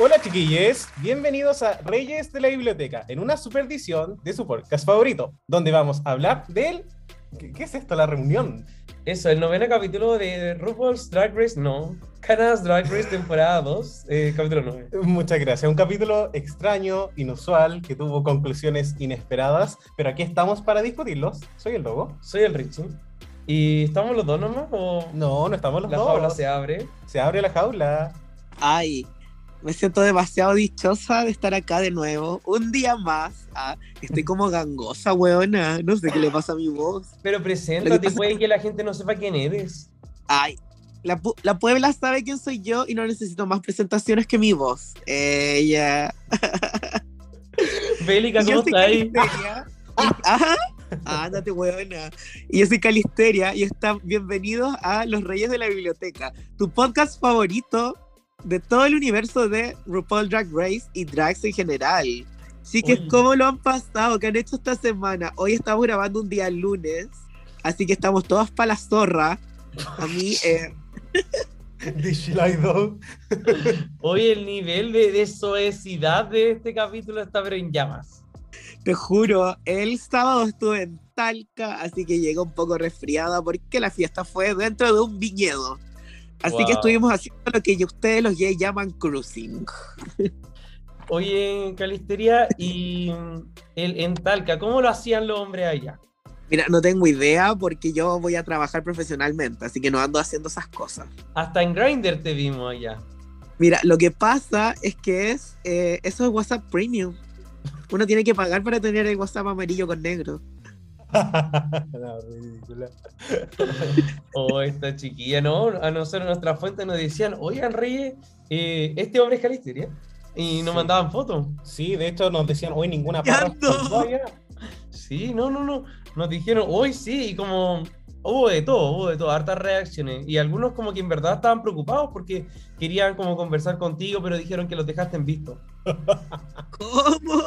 Hola chiquillos, bienvenidos a Reyes de la Biblioteca, en una superedición de su podcast favorito, donde vamos a hablar del... ¿Qué, qué es esto? La reunión. Eso, el noveno capítulo de RuPaul's Drag Race, no. Canada's Drag Race temporada 2, eh, capítulo 9. Muchas gracias. Un capítulo extraño, inusual, que tuvo conclusiones inesperadas, pero aquí estamos para discutirlos. Soy el Lobo. Soy el Richie. ¿Y estamos los dos nomás? ¿O No, no estamos los la dos. jaula se abre? Se abre la jaula. Ay, me siento demasiado dichosa de estar acá de nuevo. Un día más. Ah, estoy como gangosa, weona. No sé qué le pasa a mi voz. Pero preséntate, que puede que la gente no sepa quién eres. Ay, la, pu- la Puebla sabe quién soy yo y no necesito más presentaciones que mi voz. Ella. Bélica, ¿cómo estás Ajá. Ándate, weona. Y yo soy Calisteria y están bienvenidos a Los Reyes de la Biblioteca, tu podcast favorito de todo el universo de RuPaul Drag Race y drags en general. Así que, Oye. ¿cómo lo han pasado? ¿Qué han hecho esta semana? Hoy estamos grabando un día lunes, así que estamos todas para la zorra. A mí, eh. Hoy el nivel de, de soecidad de este capítulo está pero en llamas. te juro, el sábado estuve en Talca, así que llegué un poco resfriada porque la fiesta fue dentro de un viñedo. Así Wow. que estuvimos haciendo lo que ustedes los gays llaman cruising. Oye, Calisteria, y el, en Talca, ¿cómo lo hacían los hombres allá? Mira, no tengo idea porque yo voy a trabajar profesionalmente, así que no ando haciendo esas cosas. Hasta en Grindr te vimos allá. Mira, lo que pasa es que es eh, eso es WhatsApp Premium. Uno tiene que pagar para tener el WhatsApp amarillo con negro. No, ridícula. O esta chiquilla, ¿no? A nosotros nuestras fuentes nos decían, oigan, Reyes, eh, este hombre es Calisteria. Y nos Sí. mandaban fotos. Sí, de hecho nos decían hoy ninguna parra. Sí, no, no, no. Nos dijeron, hoy sí, y como hubo de todo, hubo de todo, hartas reacciones. Y algunos como que en verdad estaban preocupados porque querían como conversar contigo, pero dijeron que los dejaste en visto. ¿Cómo?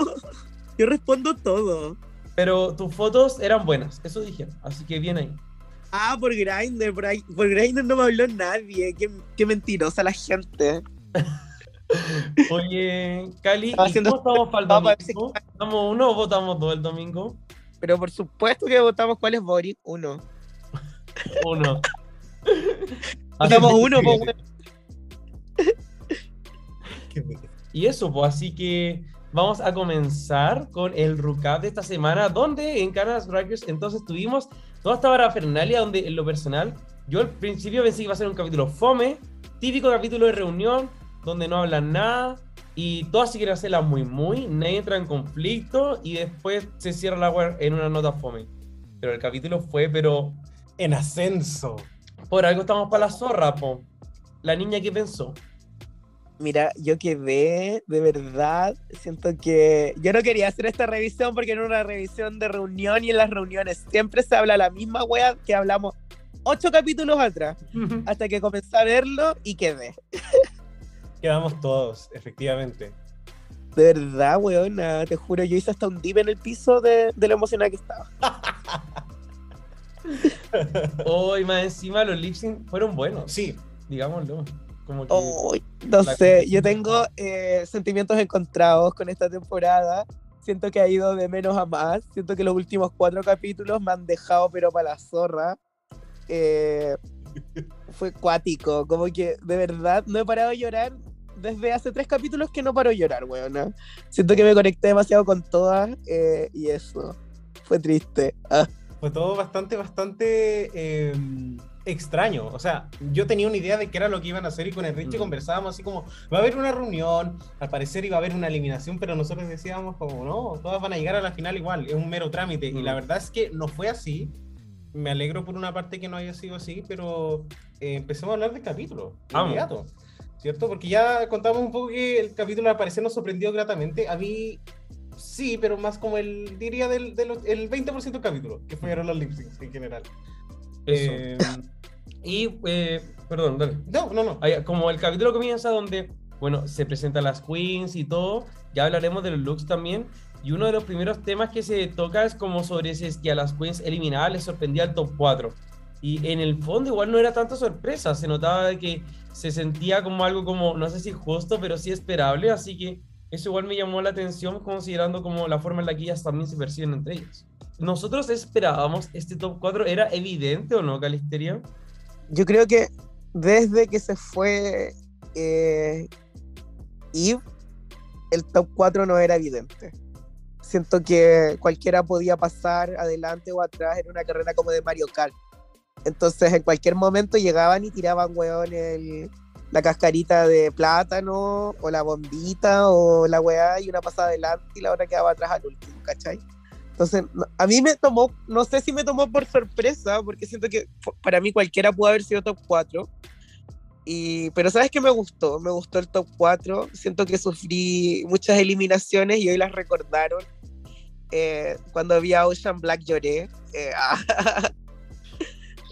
Yo respondo todo. Pero tus fotos eran buenas, eso dijeron. Así que bien ahí. Ah, por Grindr, por, ahí- por Grindr no me habló nadie. Qué, qué mentirosa la gente. Oye, Cali, Estaba ¿y haciendo- cómo estamos para el domingo? ¿Votamos uno o votamos dos el domingo? Pero por supuesto que votamos cuál es Boric. Uno. Uno. Votamos uno, bien. Y eso, pues así que vamos a comenzar con el recap de esta semana, donde en Canas Rackers entonces tuvimos toda esta parafernalia donde en lo personal, yo al principio pensé que iba a ser un capítulo fome, típico capítulo de reunión, donde no hablan nada y todas se quieren hacerla muy muy, nadie entra en conflicto y después se cierra la web en una nota fome. Pero el capítulo fue, pero En ascenso. por algo estamos para la zorra, po. La niña que pensó. Mira, yo quedé, de verdad, siento que yo no quería hacer esta revisión porque era una revisión de reunión y en las reuniones siempre se habla la misma wea que hablamos ocho capítulos atrás, hasta que comencé a verlo y quedé. Quedamos todos, efectivamente. De verdad, weona, te juro, yo hice hasta un dip en el piso de, de lo emocionada que estaba. Hoy más encima los lip sync fueron buenos, Sí, digámoslo. Como que Ay, no sé, yo tengo eh, sentimientos encontrados con esta temporada. Siento que ha ido de menos a más. Siento que los últimos cuatro capítulos me han dejado, pero para la zorra. Eh, fue cuático. Como que de verdad no he parado de llorar desde hace tres capítulos que no paro de llorar, weona. Siento que me conecté demasiado con todas eh, y eso. Fue triste. Ah, fue todo bastante, bastante eh, extraño. O sea, yo tenía una idea de qué era lo que iban a hacer y con el Richie Mm. conversábamos así como, va a haber una reunión, al parecer iba a haber una eliminación, pero nosotros decíamos como, no, todas van a llegar a la final igual, es un mero trámite. Y Mm. la verdad es que no fue así. Me alegro por una parte que no haya sido así, pero eh, empecemos a hablar del capítulo, inmediato. ¿Cierto? Porque ya contamos un poco que el capítulo al parecer nos sorprendió gratamente. A mí sí, pero más como el, diría, del, de los- el 20% del capítulo, que fueron los lip en general. Eso. Eh, Y, eh, perdón, dale. no, no, no. Como el capítulo comienza donde, bueno, se presentan las queens y todo, ya hablaremos de los looks también. Y uno de los primeros temas que se toca es como sobre si es que a las queens eliminadas les sorprendía el top 4. Y en el fondo igual no era tanta sorpresa, se notaba que se sentía como algo como, no sé si justo, pero sí esperable, así que eso igual me llamó la atención considerando como la forma en la que ellas también se perciben entre ellas. Nosotros esperábamos este top 4, ¿era evidente o no, Calisteria? Yo creo que desde que se fue eh, el top 4 no era evidente. Siento que cualquiera podía pasar adelante o atrás en una carrera como de Mario Kart. Entonces, en cualquier momento llegaban y tiraban, weón, el- la cascarita de plátano, o la bombita, o la weá, y una pasada adelante y la otra quedaba atrás al último, ¿cachai? Entonces, a mí me tomó, no sé si me tomó por sorpresa, porque siento que para mí cualquiera pudo haber sido top 4. Y, pero sabes que me gustó, me gustó el top 4. Siento que sufrí muchas eliminaciones y hoy las recordaron. Eh, cuando vi a Ocean Black lloré. Eh,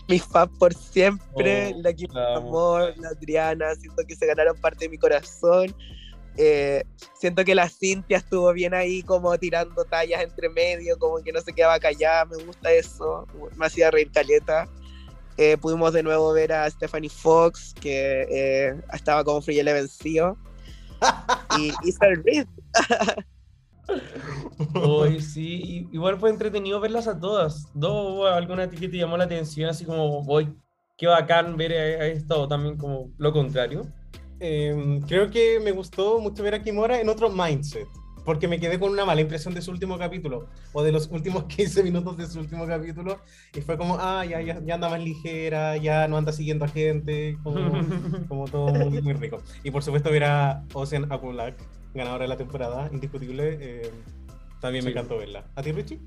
mis fans por siempre, Oh, la Kim. Amor, la Adriana, siento que se ganaron parte de mi corazón. Eh, siento que la Cintia estuvo bien ahí como tirando tallas entre medio, como que no se quedaba callada, me gusta eso, me hacía reír caleta. Eh, pudimos de nuevo ver a Stephanie Fox, que eh, estaba como Free vencido. y Isabel Reed. Hoy sí, y- igual fue entretenido verlas a todas. ¿Dos alguna que te llamó la atención? Así como, hoy qué bacán ver a, a esto, también como lo contrario. Eh, creo que me gustó mucho ver a Kimora en otro mindset, porque me quedé con una mala impresión de su último capítulo, o de los últimos 15 minutos de su último capítulo, y fue como, ah, ya, ya, ya anda más ligera, ya no anda siguiendo a gente, como, como todo muy, muy rico. Y por supuesto ver a Ocean Apulak, ganadora de la temporada, indiscutible, eh, también me Sí. encantó verla. ¿A ti, Richie?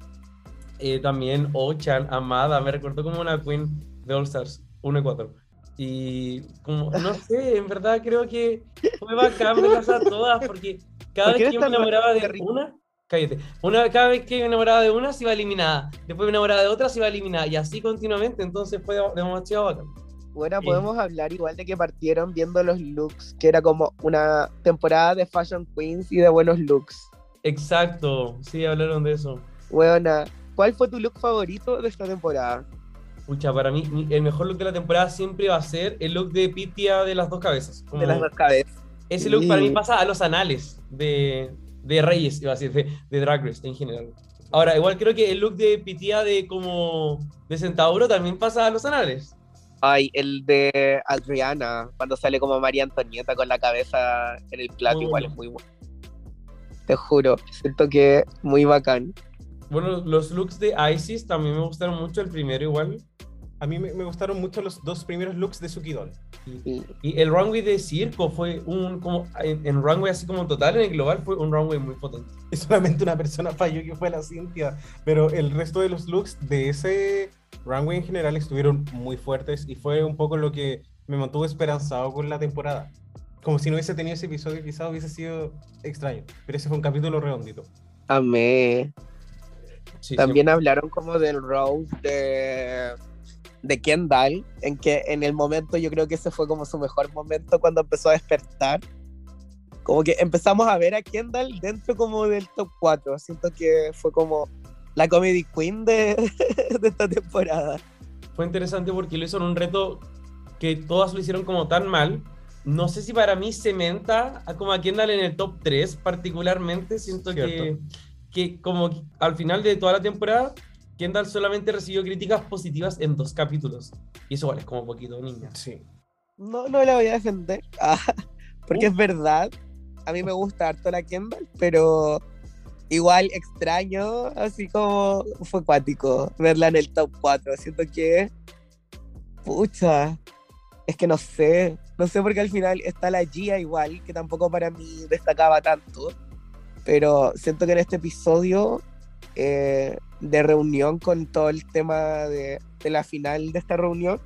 Eh, también Ochan, Amada, me recordó como una queen de All Stars 1 y 4. Y como, no sé, en verdad creo que fue bacán verlas a todas, porque cada ¿Por qué vez que eres me enamoraba de una, cállate, una, cada vez que me enamoraba de una se iba eliminada, después me enamoraba de otra se iba eliminada, y así continuamente, entonces fue demasiado bacán. Bueno, Sí. podemos hablar igual de que partieron viendo los looks, que era como una temporada de Fashion Queens y de buenos looks. Exacto, sí, hablaron de eso. Buena, ¿cuál fue tu look favorito de esta temporada? Pucha, para mí el mejor look de la temporada siempre va a ser el look de Pitia de las dos cabezas. De las dos cabezas. Ese look para mí Sí. pasa a los anales de, de Reyes, iba a decir, de, de Drag Race en general. Ahora, igual creo que el look de Pitia de como de Centauro también pasa a los anales. Ay, el de Adriana, cuando sale como María Antonieta con la cabeza en el plato, Muy igual bueno. es muy bueno. Te juro, siento que muy bacán. Bueno, los looks de Isis también me gustaron mucho, el primero igual. A mí me, me gustaron mucho los dos primeros looks de Suki Doll. Y- Y el runway de circo fue un, como, en, en runway así como total, en el global fue un runway muy potente. Y solamente una persona falló que fue la Cintia. Pero el resto de los looks de ese runway en general estuvieron muy fuertes y fue un poco lo que me mantuvo esperanzado con la temporada. Como si no hubiese tenido ese episodio, quizás hubiese sido extraño. Pero ese fue un capítulo redondito. Amé. Sí, También hablaron como del Rose de, de Kendall, en que en el momento yo creo que ese fue como su mejor momento cuando empezó a despertar. Como que empezamos a ver a Kendall dentro como del top 4. Siento que fue como la comedy queen de, de esta temporada. fue interesante porque lo hizo en un reto que todas lo hicieron como tan mal. No sé si para mí cementa a como a Kendall en el top 3 particularmente. Siento Cierto. que como que al final de toda la temporada, Kendall solamente recibió críticas positivas en dos capítulos. Y eso igual es como poquito, niña. Sí. No, no la voy a defender, ah, porque Uh. es verdad. A mí me gusta harto la Kendall, pero igual extraño, así como fue cuático verla en el top 4. Siento que, pucha, es que no sé, no sé porque al final está la Gia igual, que tampoco para mí destacaba tanto, pero siento que en este episodio eh, de reunión con todo el tema de, de la final de esta reunión,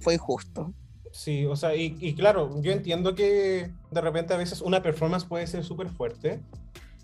fue injusto. Sí, o sea, y, y claro, yo entiendo que de repente a veces una performance puede ser súper fuerte,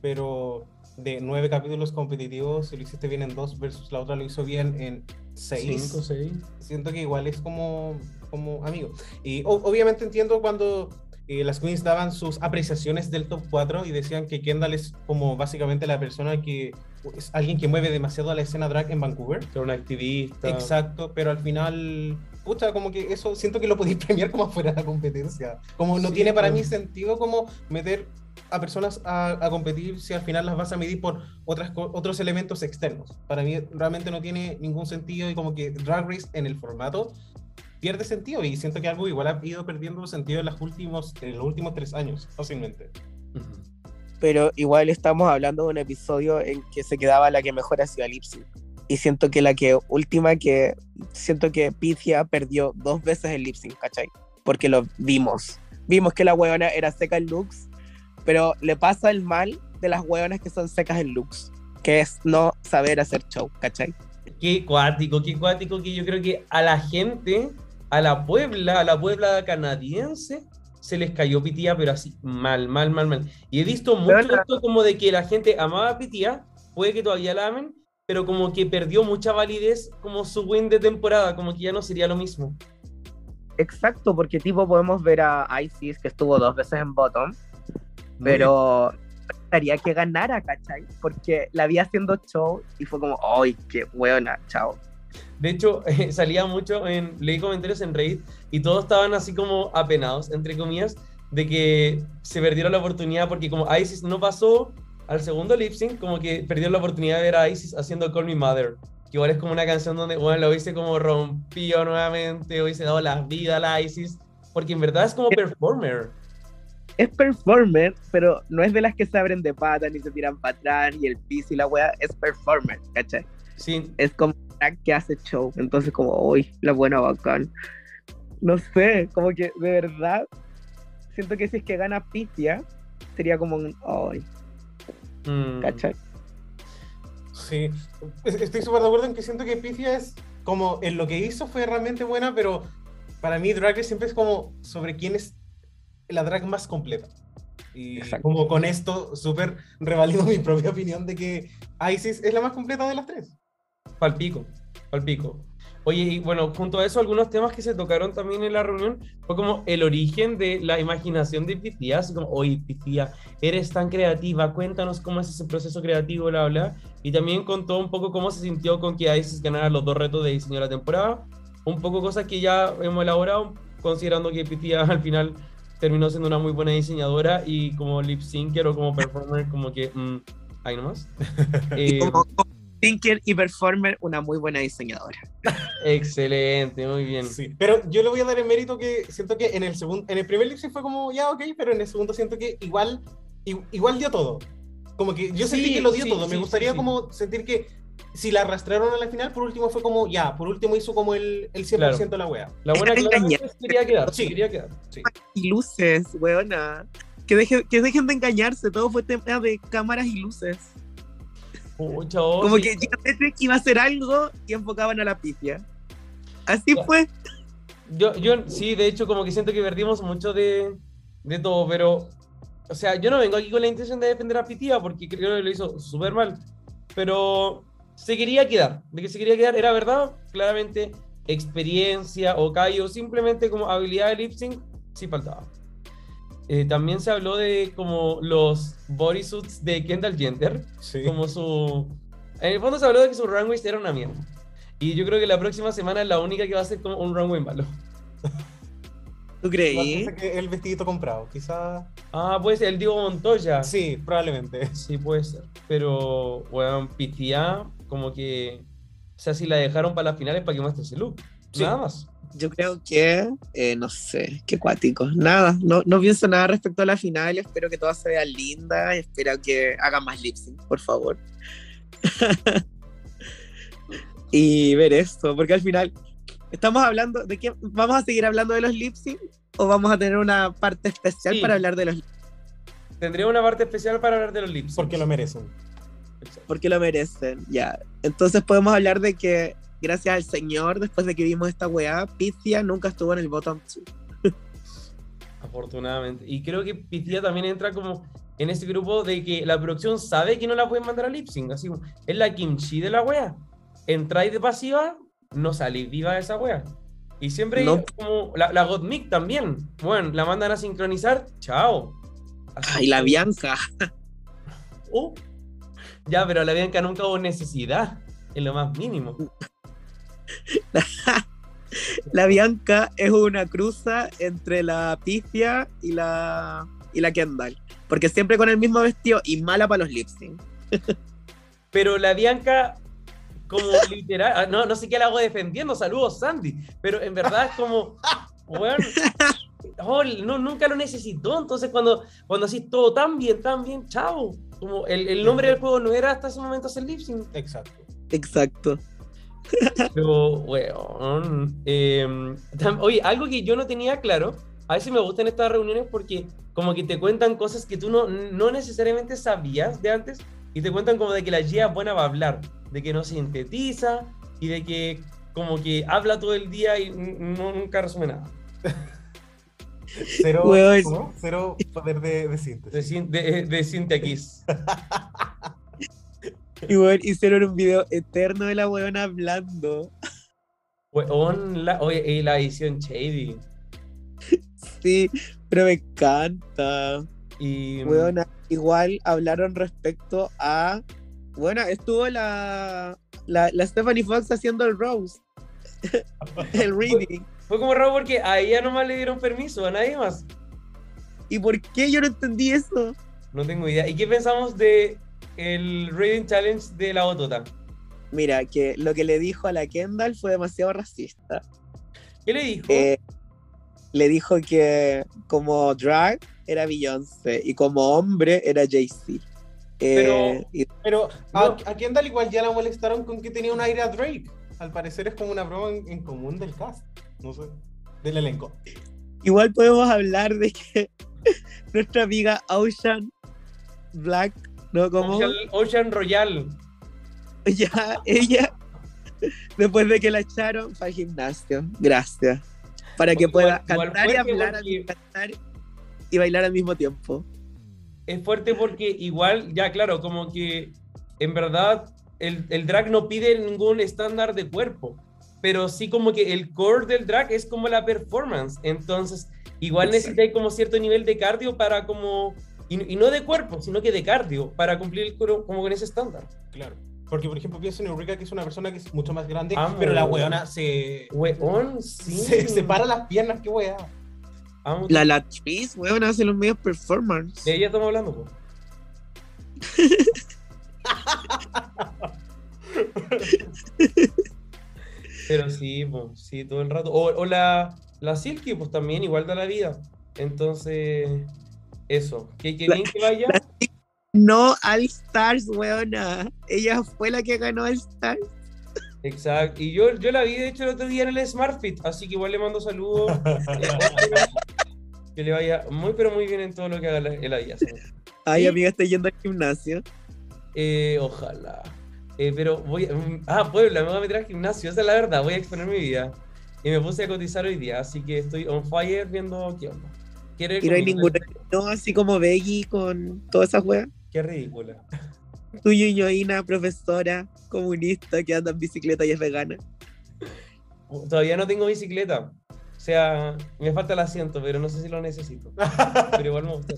pero de nueve capítulos competitivos, si lo hiciste bien en dos versus la otra lo hizo bien en seis. Cinco, seis. Siento que igual es como, como amigo. Y o- obviamente entiendo cuando eh, las queens daban sus apreciaciones del top 4 y decían que Kendall es como básicamente la persona que es alguien que mueve demasiado a la escena drag en Vancouver. Que era un activista. Exacto, pero al final, pucha, como que eso siento que lo podéis premiar como fuera de la competencia. Como no Sí, tiene para pues. mí sentido como meter a personas a, a competir si al final las vas a medir por otras, otros elementos externos. Para mí realmente no tiene ningún sentido y como que Drag Race en el formato pierde sentido y siento que algo igual ha ido perdiendo sentido en, los últimos, en los últimos tres años, fácilmente. Pero igual estamos hablando de un episodio en que se quedaba la que mejor hacía lip sync. Y siento que la que última que siento que Pythia perdió dos veces el lip sync, ¿cachai? Porque lo vimos. Vimos que la huevona era seca en looks, pero le pasa el mal de las huevonas que son secas en looks, que es no saber hacer show, ¿cachai? Qué cuático, qué cuático que yo creo que a la gente, a la Puebla, a la Puebla canadiense, se les cayó Pitía, pero así mal, mal, mal, mal. Y he visto mucho esto como de que la gente amaba a Pitía, puede que todavía la amen, pero como que perdió mucha validez como su win de temporada, como que ya no sería lo mismo. Exacto, porque tipo podemos ver a Isis que estuvo dos veces en bottom, pero gustaría que ganara, ¿cachai? Porque la vi haciendo show y fue como, ¡ay, qué buena! Chao. De hecho, eh, salía mucho en. Leí comentarios en Reddit y todos estaban así como apenados, entre comillas, de que se perdieron la oportunidad porque, como Isis no pasó al segundo lip sync, como que perdieron la oportunidad de ver a Isis haciendo Call Me Mother. Que igual es como una canción donde, bueno, lo hubiese como rompido nuevamente, hubiese dado la vida a la Isis, porque en verdad es como performer. Es performer, pero no es de las que se abren de patas ni se tiran para atrás y el piso y la wea, es performer, ¿cachai? Sí, Es como una que hace show, entonces como, uy, la buena bacán. No sé, como que de verdad, siento que si es que gana Pitia, sería como un, ay, mm, ¿cachai? Sí, Es- estoy súper de acuerdo en que siento que Pythia es como en lo que hizo fue realmente buena, pero para mí Drag Race siempre es como sobre quién es la drag más completa. Y Exacto. como con esto súper revalido mi propia opinión de que Isis es la más completa de las tres. Palpico, palpico. Oye, y bueno, junto a eso, algunos temas que se tocaron también en la reunión fue como el origen de la imaginación de Pitía, así como, oye, Pitía, eres tan creativa, cuéntanos cómo es ese proceso creativo, bla, bla. Y también contó un poco cómo se sintió con que Isis ganara los dos retos de diseño de la temporada. Un poco cosas que ya hemos elaborado, considerando que Pitía al final terminó siendo una muy buena diseñadora y como lip syncer o como performer, como que, mm, ahí nomás. Eh, como thinker y performer, una muy buena diseñadora. excelente, muy bien. Sí, pero yo le voy a dar el mérito que siento que en el segundo, en el primer lip sync fue como ya ok, pero en el segundo siento que igual, igual dio todo. Como que yo sentí Sí, que lo dio sí, todo. sí, Me gustaría sí, sí. como sentir que si la arrastraron a la final, por último fue como ya, por último hizo como el, el 100% de la wea. La buena se quería quedar, Sí. quería quedar. Sí. Y luces, weona. Que, deje- que dejen de engañarse, todo fue tema de cámaras y luces. Pucha, oh, Como sí. que yo pensé que iba a hacer algo y enfocaban a la pifia. Así Ya. fue. Yo, yo sí, de hecho, como que siento que perdimos mucho de, de todo, pero, o sea, yo no vengo aquí con la intención de defender a Pitía porque creo que lo hizo súper mal, pero se quería quedar, de que se quería quedar, era verdad, claramente experiencia o callo, simplemente como habilidad de lip sync, sí faltaba. Eh, también se habló de como los bodysuits de Kendall Jenner, Sí. como su... En el fondo se habló de que su runway era una mierda. Y yo creo que la próxima semana es la única que va a ser como un runway malo. ¿Tú creí? que el vestidito comprado, quizá. Ah, pues el Diego Montoya. Sí, probablemente. Sí, puede ser. Pero, bueno, Pitía, como que. O sea, si la dejaron para las finales para que muestre ese look. Sí. Nada más. Yo creo que, eh, no sé, qué cuáticos. Nada, no, no pienso nada respecto a la final. Espero que todas se vean lindas. y Espero que hagan más lip sync, por favor. y ver esto, porque al final estamos hablando de qué. ¿Vamos a seguir hablando de los lip sync o vamos a tener una parte especial Sí. para hablar de los lip Tendría una parte especial para hablar de los lips. Porque lo merecen. porque lo merecen, ya. Entonces podemos hablar de que, gracias al Señor, después de que vimos esta weá, Pizia nunca estuvo en el bottom two. Afortunadamente. Y creo que Pitía también entra como en ese grupo de que la producción sabe que no la pueden mandar a lip sync. Así es la kimchi de la wea. Entráis de pasiva, no salís viva de esa wea. Y siempre No. como la, la Gottmik también. Bueno, la mandan a sincronizar, chao. Así Ay, la Bianca. Uh. Ya, pero la Bianca nunca hubo necesidad, en lo más mínimo. La Bianca es una cruza entre la Pifia y la, y la Kendall. Porque siempre con el mismo vestido y mala para los lip sync. Pero la Bianca, como literal, ah, no, no sé qué la hago defendiendo, saludos Sandy, pero en verdad es como, bueno, oh, no, nunca lo necesitó, entonces cuando, cuando así todo tan bien, tan bien, chao. Como el, el nombre del juego no era hasta ese momento hacer lip sync. Exacto. Exacto. Pero, weón. tam- oye, algo que yo no tenía claro, a veces me gustan estas reuniones porque como que te cuentan cosas que tú no, no necesariamente sabías de antes y te cuentan como de que la Gia es buena para hablar, de que no sintetiza y de que como que habla todo el día y no, nunca resume nada. Cero. Cero poder de, de De, síntesis. de, de sintequis. Y bueno, hicieron un video eterno de la weona hablando. Weón, la, oye, y la edición Shady. Sí, pero me encanta. Y, Weona, igual hablaron respecto a. Bueno, estuvo la, la, la Stephanie Fox haciendo el Rose. el reading. Fue como raro porque a ella nomás le dieron permiso, a nadie más. ¿Y por qué yo no entendí eso? No tengo idea. ¿Y qué pensamos de el Reading Challenge de la Otota? Mira, que lo que le dijo a la Kendall fue demasiado racista. ¿Qué le dijo? Eh, le dijo que como drag era Beyoncé y como hombre era Jay-Z. Eh, y- Pero a, No. a Kendall igual ya la molestaron con que tenía un aire a Drake. Al parecer es como una broma en, en común del cast. No sé. Del elenco. igual podemos hablar de que nuestra amiga Ocean Black, ¿no? Como Ocean, Ocean Royal. ya ella, después de que la echaron, fue al gimnasio. Gracias. Para que pueda igual cantar y hablar, porque- cantar y bailar al mismo tiempo. Es fuerte porque igual, ya claro, como que en verdad el, el drag no pide ningún estándar de cuerpo, pero sí como que el core del drag es como la performance. Entonces, igual necesitáis como cierto nivel de cardio para como... Y, y no de cuerpo, sino que de cardio, para cumplir el como con ese estándar. Claro. Porque, por ejemplo, pienso en Eureka, que es una persona que es mucho más grande, Amo. pero la weona se, Weón, sí. se separa las piernas, qué wea. Amo La Latriz, weón, hace los medios performance. De ella estamos hablando, po. Pero sí, po, sí, todo el rato. O, o la, la Silky, pues también, igual da la vida. Entonces, eso. Que, que La- bien que vaya. No All Stars, weona. Ella fue la que ganó All Stars. Exacto. Y yo, yo la vi, de hecho, el otro día en el Smart Fit, así que igual le mando saludos. Que le vaya muy, pero muy bien en todo lo que haga vida. señor. Ay, Sí. amiga, está yendo al gimnasio. Eh, ojalá. Eh, pero voy a... mm, Ah, Puebla, me voy a meter al gimnasio, esa es la verdad, voy a exponer mi vida. Y me puse a cotizar hoy día, así que estoy on fire viendo qué onda. ¿Quiere ir Y no hay no, así como Becky con todas esas weas. Qué ridícula. Tu ñoñoína, profesora, comunista, que anda en bicicleta y es vegana. Todavía no tengo bicicleta. O sea, me falta el asiento, pero no sé si lo necesito. Pero igual me gusta.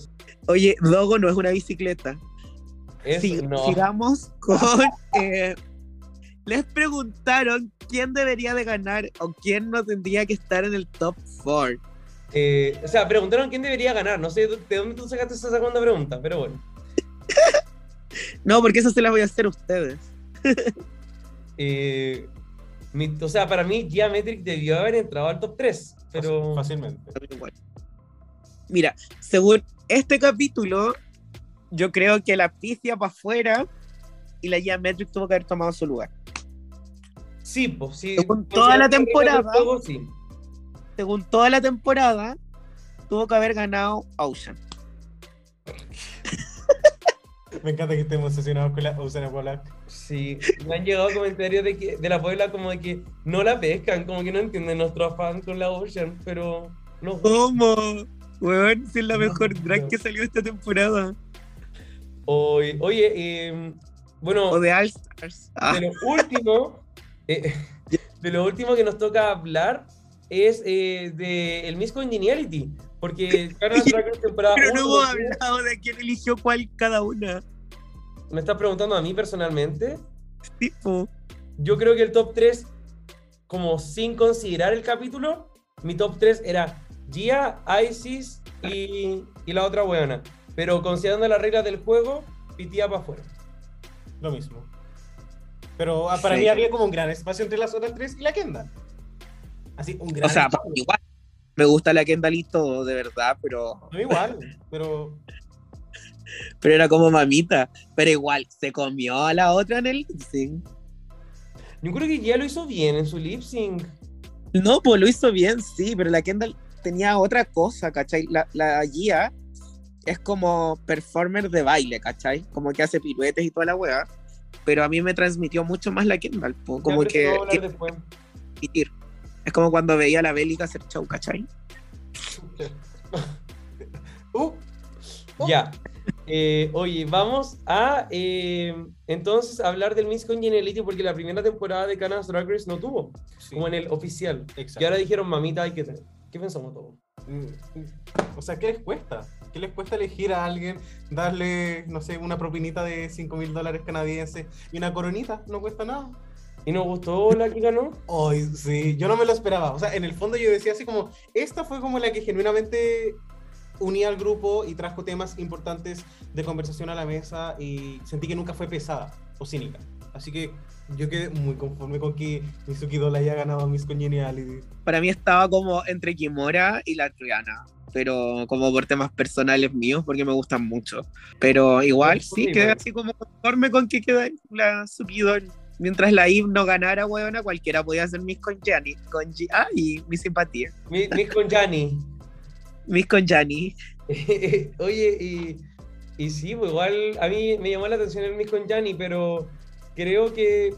Oye, Dogo no es una bicicleta. Eso, Si- no. Sigamos con. eh, les preguntaron quién debería de ganar o quién no tendría que estar en el top 4. Eh, o sea, preguntaron quién debería ganar. No sé de dónde tú sacaste esa segunda pregunta, pero bueno. No, porque eso se las voy a hacer a ustedes. Eh, mi- o sea, para mí, Geometric debió haber entrado al top 3, pero... Fácilmente. Mira, según este capítulo, yo creo que la Picia para afuera y la Geometric tuvo que haber tomado su lugar. Sí, pues sí. Según toda la temporada. juego, sí. Según toda la temporada, tuvo que haber ganado Ocean. Me encanta que estemos obsesionados con la Usana Polak. Sí, me han llegado comentarios de, que, de la Puebla como de que no la pescan, como que no entienden nuestro afán con la Ocean, pero no. ¿Cómo? Weón, si es la No, mejor drag no. que salió esta temporada. Oye, oye, em, bueno, O de All Stars. Ah, de lo último, eh, de lo último que nos toca hablar es eh, de el Miss Congeniality, porque temporada pero no hemos hablado de quién eligió cuál cada una. me estás preguntando a mí personalmente. Tipo. Yo creo que el top 3, como sin considerar el capítulo, mi top 3 era Gia, Isis y, y la otra weona. Pero considerando las reglas del juego, pitía para afuera. Lo mismo. Pero ah, para Sí. mí había como un gran espacio entre las otras tres y la Kendall. Así, un gran O sea, igual. Me gusta la Kendall y todo, de verdad, pero, No, igual, pero pero era como mamita. Pero igual, se comió a la otra en el lip sync. Yo creo que Gia lo hizo bien en su lip sync. No, pues lo hizo bien, sí, pero la Kendall tenía otra cosa, ¿cachai? La, la Gia es como performer de baile, ¿cachai? Como que hace piruetes y toda la weá. Pero a mí me transmitió mucho más la Kendall, po, como Ya, que, que. Es como cuando veía a la Bélica hacer show, ¿cachai? Uh, Oh. Ya. Eh, oye, vamos a eh, entonces hablar del Miss Congeniality porque la primera temporada de Canas Drag Race no tuvo, sí, como en el oficial. exacto. Y ahora dijeron, mamita, hay que tener. ¿Qué pensamos todos? Mm, O sea, ¿qué les cuesta? ¿Qué les cuesta elegir a alguien, darle, no sé, una propinita de 5 mil dólares canadienses y una coronita? No cuesta nada. ¿Y nos gustó la que ganó? Ay, sí, yo no me lo esperaba. O sea, en el fondo yo decía así como, esta fue como la que genuinamente unía al grupo y trajo temas importantes de conversación a la mesa y sentí que nunca fue pesada o cínica. Así que yo quedé muy conforme con que Mizuki Dola haya ganado Miss Congeniality. Para mí estaba como entre Kimora y la Triana. Pero como por temas personales míos, porque me gustan mucho. Pero igual sí, quedé igual. así como conforme con que queda la subidón. Mientras la IV no ganara, weona, cualquiera podía ser Miss con Gianni. Con Gi- ah, y mi simpatía. Mi- Miss con Gianni. Miss con Gianni. Oye, y, y sí, pues igual a mí me llamó la atención el Miss con Gianni, pero creo que,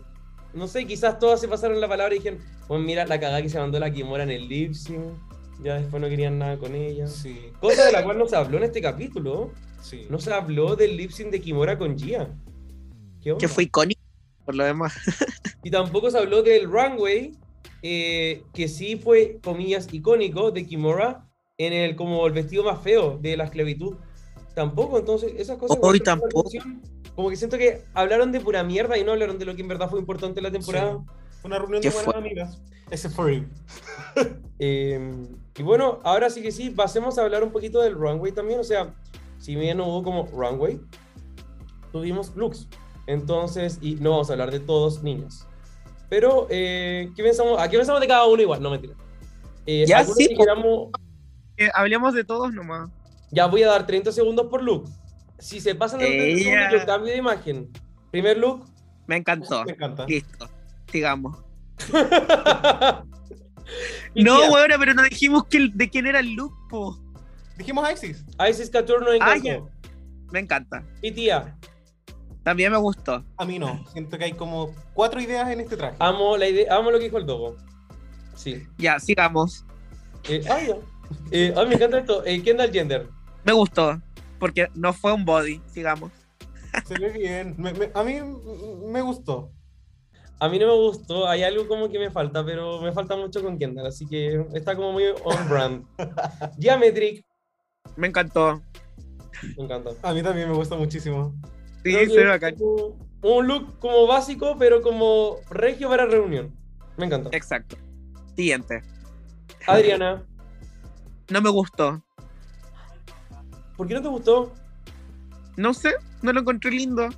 no sé, quizás todas se pasaron la palabra y dijeron, pues mira la cagada que se mandó la Kimora en el lip sync, ya después no querían nada con ella. Sí, Cosa de la cual no se habló en este capítulo, sí. no se habló del lip sync de Kimora con Gia. ¿Qué onda? Que fue icónico, por lo demás. Y tampoco se habló del runway, eh, que sí fue, comillas, icónico de Kimura en el como el vestido más feo de la esclavitud. Tampoco, entonces, esas cosas. Hoy tampoco. Como que siento que hablaron de pura mierda y no hablaron de lo que en verdad fue importante en la temporada. Una reunión ¿Qué de buenas fue? amigas. Ese fue. Eh, y bueno, ahora sí que sí, pasemos a hablar un poquito del runway también. O sea, si bien no hubo como runway, tuvimos looks. Entonces, y no vamos a hablar de todos niños. Pero, eh, ¿qué pensamos? ¿A qué pensamos de cada uno igual? No, mentira. Eh, Ya, sí, que queramos- Eh, hablemos de todos nomás. ya voy a dar 30 segundos por look. Si se pasan los 30 Ella. segundos, yo cambio de imagen. Primer look. Me encantó. Me encanta. Listo. Sigamos. No, weona, pero no dijimos que el- de quién era el look, po. Dijimos Isis. Isis Couture nos Ah, encantó. Me encanta. Y tía, También me gustó. A mí no. Siento que hay como cuatro ideas en este traje. amo, la idea, amo lo que dijo el Dogo. Sí. Ya, sigamos. Eh, ah, ya. Eh, me encanta esto. Eh, Kendall Gender. Me gustó. Porque no fue un body. Sigamos. Se ve bien. Me- me- a mí me gustó. A mí no me gustó. Hay algo como que me falta, pero me falta mucho con Kendall. Así que está como muy on brand. Geometric. Me encantó. Me encanta. A mí también me gusta muchísimo. Sí, se bacán. como Un look como básico, pero como regio para reunión. Me encanta. Exacto. Siguiente. Adriana, No me gustó. ¿por qué no te gustó? No sé, no lo encontré lindo.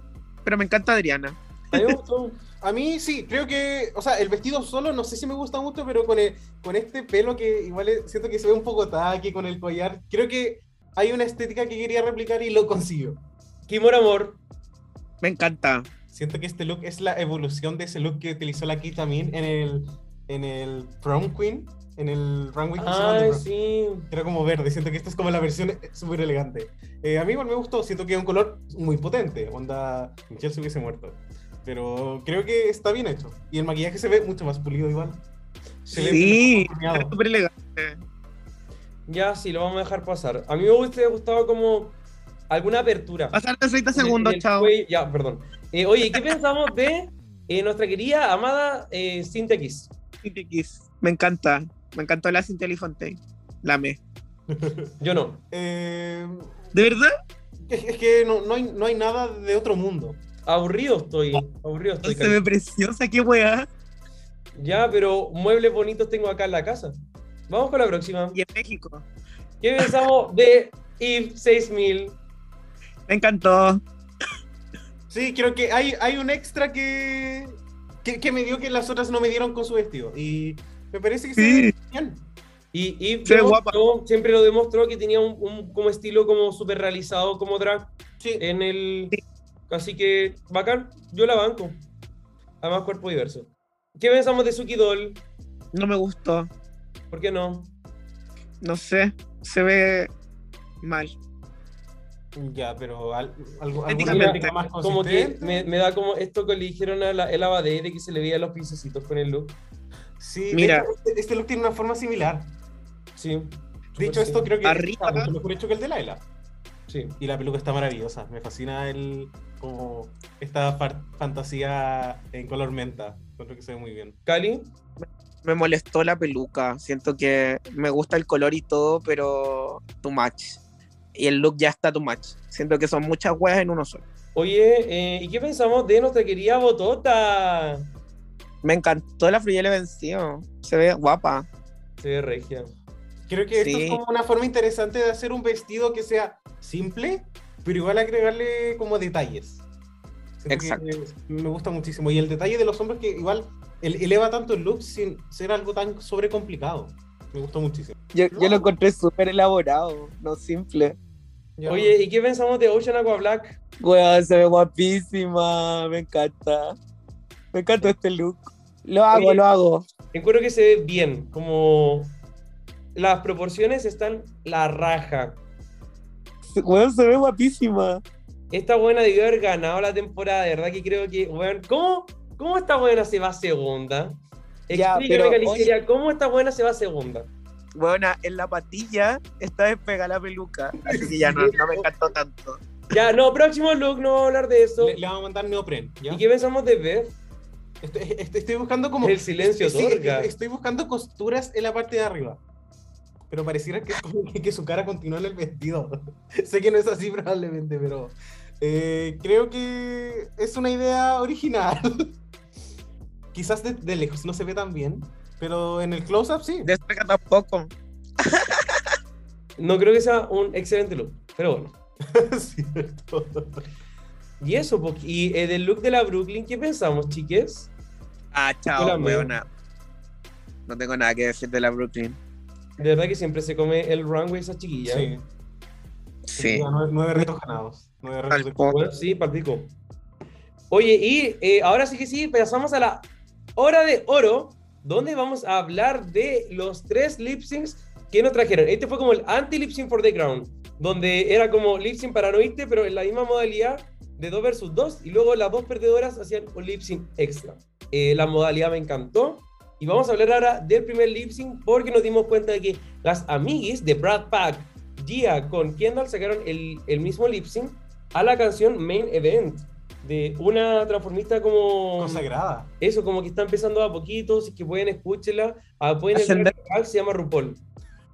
Pero me encanta Adriana. A mí me gustó. A mí sí, creo que, o sea, el vestido solo no sé si me gusta mucho, pero con, el- con este pelo que igual es- siento que se ve un poco tacky con el collar, creo que hay una estética que quería replicar y lo consiguió. Kimura Amor. Me encanta. Siento que este look es la evolución de ese look que utilizó la Kita Min en el, en el Prom Queen, en el runway Ay, sí. Era como verde, siento que esta es como la versión súper elegante. Eh, a mí igual me gustó, siento que es un color muy potente, onda, Michelle se hubiese muerto. Pero creo que está bien hecho. Y el maquillaje se ve mucho más pulido igual. Se Sí, súper elegante. Ya, sí, lo vamos a dejar pasar. A mí me hubiese gustado como alguna apertura. Pasarte 30 En el- segundos, chao. Ya, perdón. Eh, oye, ¿qué pensamos de eh, nuestra querida, amada eh, Cynthia Kiss? Kiss. Me encanta. Me encantó la Cintia Fontaine. La me. Yo no. Eh, ¿De verdad? es, es que no, no, hay, no hay nada de otro mundo. Aburrido estoy. Aburrido estoy. Se ve preciosa, qué weá. Ya, pero muebles bonitos tengo acá en la casa. Vamos con la próxima. Y en México. ¿Qué pensamos de Eve 6000? Me encantó. Sí, creo que hay, hay un extra que, que, que me dio que las otras no me dieron con su vestido. Y me parece que se Sí. bien. Y Se ve demostró- siempre lo demostró que tenía un, un como estilo como súper realizado como drag Sí. en el... Así que, bacán, yo la banco. Además, cuerpo diverso. ¿Qué pensamos de Suki Doll? No me gustó. ¿Por qué no? No sé. Se ve mal. Ya, pero al- algo, más Como que me, me da como esto que le dijeron a la, el Abadé de que se le veía los pincecitos con el look. Sí, Mira. Este, este look tiene una forma similar. Sí. Dicho esto, sí. creo que Arriba. está mucho mejor hecho que el de Laila. Sí. Y la peluca está maravillosa. Me fascina el como esta fantasía en color menta. Creo que se ve muy bien. Cali, Me molestó la peluca. Siento que me gusta el color y todo, pero too much. Y el look ya está too much. Siento que son muchas weas en uno solo. oye, eh, ¿y qué pensamos de nuestra querida Botota? Me encantó la Friele vencido. Se ve guapa. Se ve regia. Creo que esto Sí. es como una forma interesante de hacer un vestido que sea simple, pero igual agregarle como detalles. Siento Exacto. Me gusta muchísimo. Y el detalle de los hombres que igual ele- eleva tanto el look sin ser algo tan sobrecomplicado. Me gustó muchísimo. Yo, yo lo encontré súper elaborado, no simple. Oye, ¿y qué pensamos de Ocean Aqua Black? Weón, se ve guapísima. Me encanta. Me encanta este look. Lo hago, Oye. lo hago. Encuentro que se ve bien, como las proporciones están la raja. Weón, se ve guapísima. Esta buena debió haber ganado la temporada, de verdad que creo que, weón, ¿cómo, cómo esta buena se va segunda? Ya, Explícame, pero, Calisteria, ¿cómo esta buena se va a segunda? Bueno, en la patilla está despegada la peluca. Así que ya no, no me encantó tanto. Ya, no, próximo look, no vamos a hablar de eso. Le, le vamos a mandar neopren. ¿ya? ¿Y qué pensamos de Beth? Estoy, estoy- estoy buscando como. El silencio sí, otorga. Estoy buscando costuras en la parte de arriba. Pero pareciera que- que su cara continúa en el vestido. sé que no es así probablemente, pero. eh, creo que es una idea original. Quizás de, de lejos no se ve tan bien, pero en el close-up sí. Despega tampoco. No creo que sea un excelente look, pero bueno. Cierto. Y eso, y eh, del look de la Brooklyn, ¿qué pensamos, chiques? Ah, chao, la amé. weona. No tengo nada que decir de la Brooklyn. De verdad que siempre se come el runway esa chiquilla. Sí. Sí. Nueve, nueve retos ganados. Nueve retos de- Bueno, sí, palpico. Oye, y eh, ahora sí que sí, pasamos a la hora de oro, donde vamos a hablar de los tres lip syncs que nos trajeron. Este fue como el anti-lip sync for the crown, donde era como lip sync para no irte, pero en la misma modalidad de 2 versus 2, y luego las dos perdedoras hacían un lip sync extra. Eh, la modalidad me encantó. Y vamos a hablar ahora del primer lip sync porque nos dimos cuenta de que las amiguis de Brad Pack, Gia con Kendall sacaron el, el mismo lip sync a la canción Main Event de una transformista como Consagrada. eso, como que está empezando a poquito, si es que pueden escúchela, ah, pueden entrar canal, se llama RuPaul.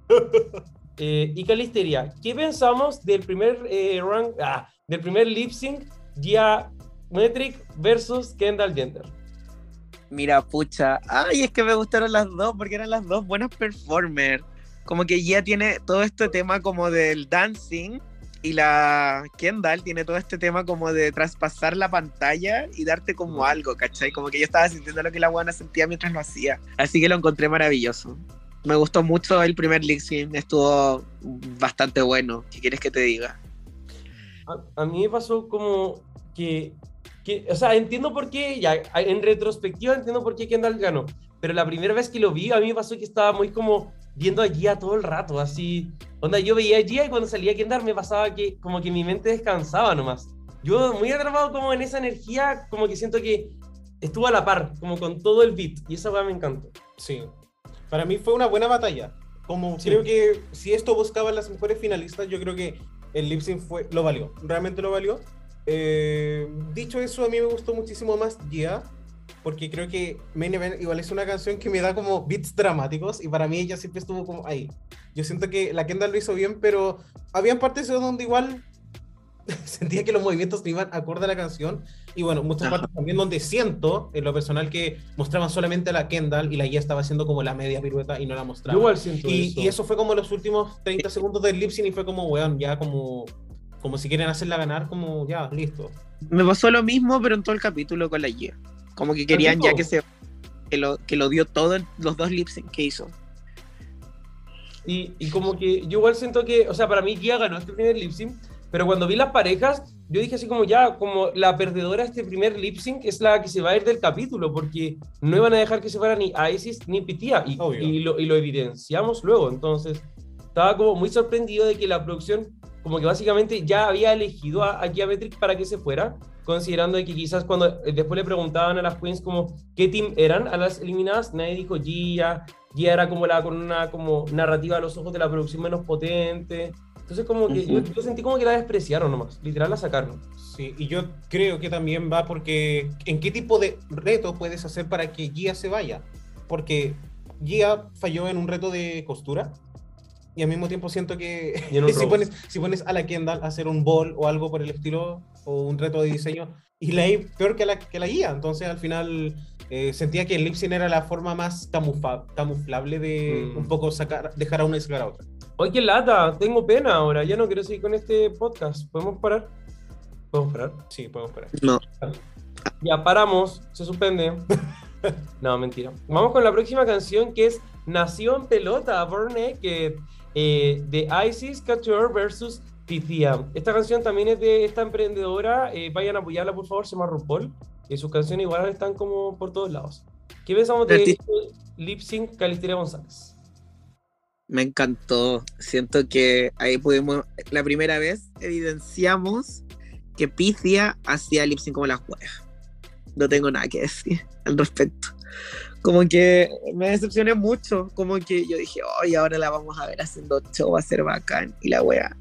Eh, y Calisteria, ¿qué pensamos del primer eh, rank, ah, del primer lip sync Gia Metric versus Kendall Jenner? Mira, pucha. Ay, es que me gustaron las dos porque eran las dos buenas performers. Como que ya tiene todo este tema como del dancing y la Kendall tiene todo este tema como de traspasar la pantalla y darte como algo, ¿cachai? Como que yo estaba sintiendo lo que la buena sentía mientras lo hacía. Así que lo encontré maravilloso. Me gustó mucho el primer lip sync, estuvo bastante bueno. ¿Qué quieres que te diga? A, a mí me pasó como que, que, o sea, entiendo por qué, ya, en retrospectiva entiendo por qué Kendall ganó, pero la primera vez que lo vi, a mí me pasó que estaba muy como viendo a Gia todo el rato, así, onda, yo veía a Gia y cuando salía Kendall me pasaba que como que mi mente descansaba nomás. Yo muy atrapado como en esa energía, como que siento que estuvo a la par, como con todo el beat, y esa weá me encantó. Sí. Para mí fue una buena batalla. Como Sí. creo que si esto buscaba las mejores finalistas, yo creo que el lip sync fue, lo valió, realmente lo valió. Eh, dicho eso, a mí me gustó muchísimo más Gia, porque creo que Main Event igual es una canción que me da como beats dramáticos y para mí ella siempre estuvo como ahí. Yo siento que la Kendall lo hizo bien, pero habían partes donde igual sentía que los movimientos no iban acorde a la canción y bueno, muchas Ajá. partes también donde siento en lo personal que mostraban solamente a la Kendall y la Gia estaba haciendo como la media pirueta y no la Yo mostraba. igual siento Y, eso. y eso fue como los últimos 30 segundos del lip sync y fue como, weón, ya como, como si quieren hacerla ganar, como ya, listo. Me pasó lo mismo, pero en todo el capítulo con la Gia. Como que querían ya que se que lo, que lo dio todo en los dos lip sync que hizo. Y, y como que yo igual siento que, o sea, para mí Gia ganó este primer lip sync, pero cuando vi las parejas, yo dije así como ya, como la perdedora de este primer lip sync es la que se va a ir del capítulo, porque no iban a dejar que se fuera ni Isis ni Pitia, y, y, lo, y lo evidenciamos luego. Entonces, estaba como muy sorprendido de que la producción, como que básicamente ya había elegido a, a Geometric para que se fuera, considerando de que quizás cuando eh, después le preguntaban a las queens como qué team eran a las eliminadas, nadie dijo Gia, Gia era como la con una como narrativa a los ojos de la producción menos potente. Entonces como que yo, Ujú. yo sentí como que la despreciaron nomás, literal la sacaron. Sí, y yo creo que también va porque en qué tipo de reto puedes hacer para que Gia se vaya. Porque Gia falló en un reto de costura y al mismo tiempo siento que si, pones, si pones a la Kendall a hacer un ball o algo por el estilo o un reto de diseño y la hay peor que la, que la Gia. Entonces al final eh, sentía que el lip sync era la forma más camufa- camuflable de Mm. un poco sacar, dejar a una y sacar a otra. Oye, qué lata, tengo pena ahora, ya no quiero seguir con este podcast. ¿Podemos parar? ¿Podemos parar? Sí, podemos esperar. No. Ya paramos, se suspende. No, mentira. Vamos con la próxima canción que es Nación Pelota, Born Naked, eh, de Isis Couture versus Pythia. Esta canción también es de esta emprendedora. eh, vayan a apoyarla, por favor, se llama RuPaul. Y sus canciones igual están como por todos lados. ¿Qué pensamos de este Lip Sync González? Me encantó. Siento que ahí pudimos, la primera vez evidenciamos que Pythia hacía lip sync como las weas. No tengo nada que decir al respecto. Como que me decepcioné mucho. Como que yo dije, hoy ahora la vamos a ver haciendo show, va a ser bacán. Y la wea.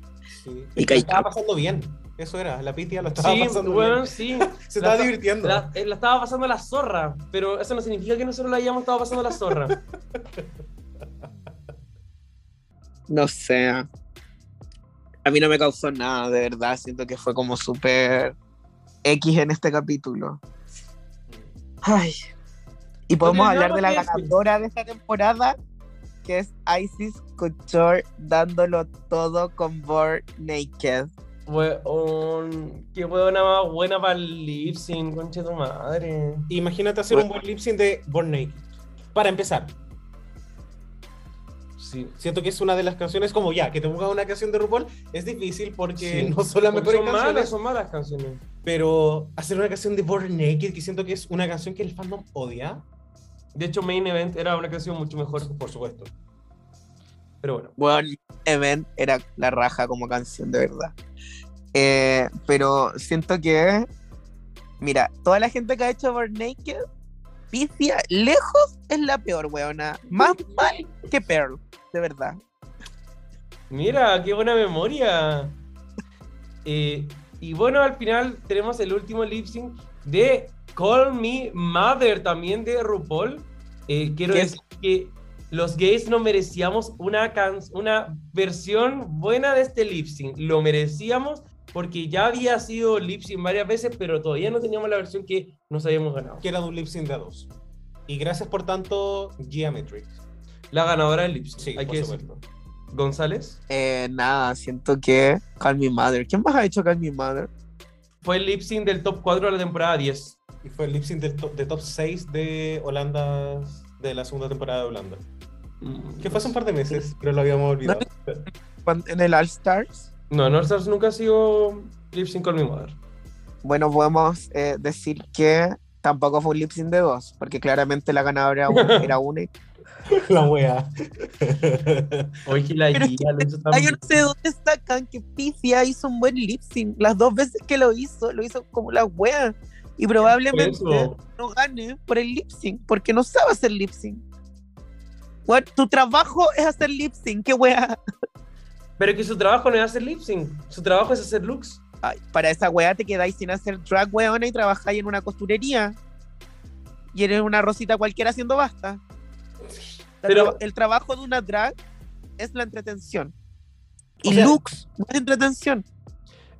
Sí. Y callado. estaba pasando bien. Eso era, la Pitia lo estaba Sí, pasando bueno, bien. sí. Se La estaba esta- divirtiendo. La, eh, la estaba pasando la zorra, pero eso no significa que nosotros la hayamos estado pasando la zorra. No sé. A mí no me causó nada, de verdad. Siento que fue como súper X en este capítulo. Ay. Y podemos hablar de la ganadora de esta temporada, que es Isis Couture dándolo todo con Born Naked. Weón, qué huevona más buena para el lip sync, concha de tu madre. Imagínate hacer un buen lip sync de Born Naked. Para empezar, Sí. siento que es una de las canciones como ya, que te pongas una canción de RuPaul es difícil porque Sí. no son las Porque mejores son canciones, malas, son malas canciones. pero hacer una canción de Born Naked que siento que es una canción que el fandom odia, De hecho, Main Event era una canción mucho mejor. por supuesto. Pero bueno. Bueno, Event era la raja como canción, de verdad. Eh, pero siento que, mira, toda la gente que ha hecho Born Naked, Pythia, lejos es la peor, weona. Más mal que Pearl, de verdad. Mira, qué buena memoria. Eh, y bueno, al final tenemos el último lip sync de Call Me Mother, también de RuPaul. Eh, quiero ¿Qué? decir que los gays no merecíamos una, can- una versión buena de este lip sync. Lo merecíamos porque ya había sido lip sync varias veces, pero todavía no teníamos la versión que nos habíamos ganado. Que era de un lip sync de a dos. Y gracias por tanto, Geometric. La ganadora del lip sync, Sí, hay por que supuesto. decirlo. González Eh, nada, siento que Call Me Mother. ¿Quién más ha hecho Call Me Mother? Fue el lip sync del top 4 de la temporada 10. Y fue el lip sync del top, de top 6 de Holanda, de la segunda temporada de Holanda. Mm, Que fue hace un par de meses, pero lo habíamos olvidado. En el All Stars. No, North Stars nunca ha sido lip sync con mi mother. Bueno, podemos eh, decir que tampoco fue un lip sync de dos, porque claramente la ganadora era una- era una. y- La wea. Oye, la Pero guía lo hizo tan Ay, yo no sé de dónde sacan que Pythia hizo un buen lip sync. Las dos veces que lo hizo, lo hizo como la wea. Y probablemente no gane por el lip sync, porque no sabe hacer lip sync. What? Tu trabajo es hacer lip sync, qué wea. Pero que su trabajo no es hacer lip sync, su trabajo es hacer looks. Ay, para esa weá te quedáis sin hacer drag weona y trabajáis en una costurería. Y eres una rosita cualquiera haciendo basta. Pero- el trabajo de una drag es la entretención. Y sea- looks no es entretención.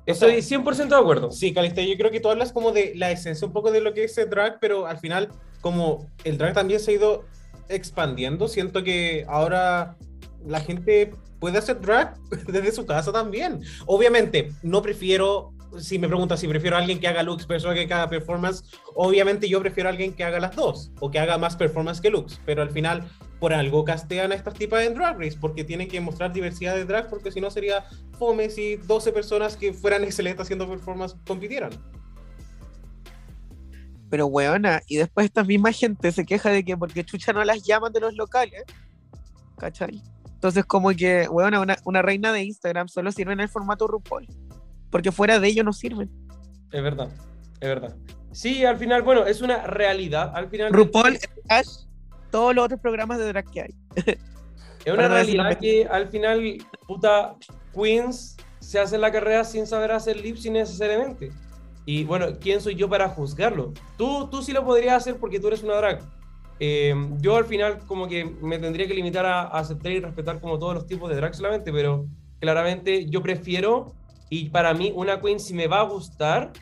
Estoy 100% de acuerdo. Sí, Calista, yo creo que tú hablas como de la esencia un poco de lo que es el drag, pero al final, como el drag también se ha ido expandiendo, siento que ahora la gente puede hacer drag desde su casa también. Obviamente, no prefiero, si me preguntas si prefiero a alguien que haga looks versus alguien que haga performance, obviamente yo prefiero a alguien que haga las dos, o que haga más performance que looks, pero al final, por algo castean a estas tipas en Drag Race, porque tienen que mostrar diversidad de drag, porque si no sería fome si 12 personas que fueran excelentes haciendo performance compitieran. Pero weona, y después esta misma gente se queja de que porque chucha no las llaman de los locales. ¿Cachai? Entonces como que, weona, una, una reina de Instagram solo sirve en el formato RuPaul. Porque fuera de ello no sirven. Es verdad, es verdad. Sí, al final, bueno, es una realidad. Al final, RuPaul, Ash, todos los otros programas de drag que hay. es una realidad que al final, puta, Queens se hace la carrera sin saber hacer lip sync necesariamente. Y bueno, ¿quién soy yo para juzgarlo? Tú, tú sí lo podrías hacer porque tú eres una drag. Eh, yo al final como que me tendría que limitar a, a aceptar y respetar como todos los tipos de drag solamente, pero claramente yo prefiero y para mí una queen si me va a gustar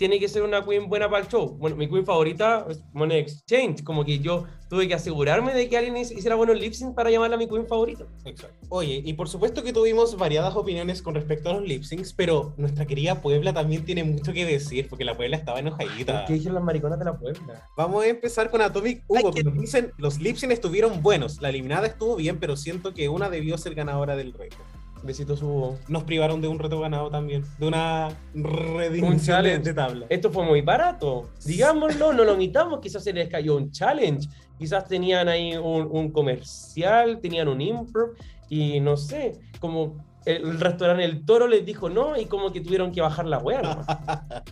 tiene que ser una queen buena para el show. Bueno, mi queen favorita es Money Exchange, como que yo tuve que asegurarme de que alguien hic- hiciera buenos lip sync para llamarla mi queen favorita. Exacto. Oye, y por supuesto que tuvimos variadas opiniones con respecto a los lip syncs, pero nuestra querida Puebla también tiene mucho que decir, porque la Puebla estaba enojadita. ¿Qué dijeron las mariconas de la Puebla? Vamos a empezar con Atomic Hugo, que nos dicen, los lip syncs estuvieron buenos, la eliminada estuvo bien, pero siento que una debió ser ganadora del reto. Besitos hubo. Nos privaron de un reto ganado también, de una Un redimisión de, de tabla. Esto fue muy barato. Digámoslo, no lo omitamos. Quizás se les cayó un challenge. Quizás tenían ahí un, un comercial, tenían un improv. Y no sé, como el restaurante El Toro les dijo no y como que tuvieron que bajar la wea.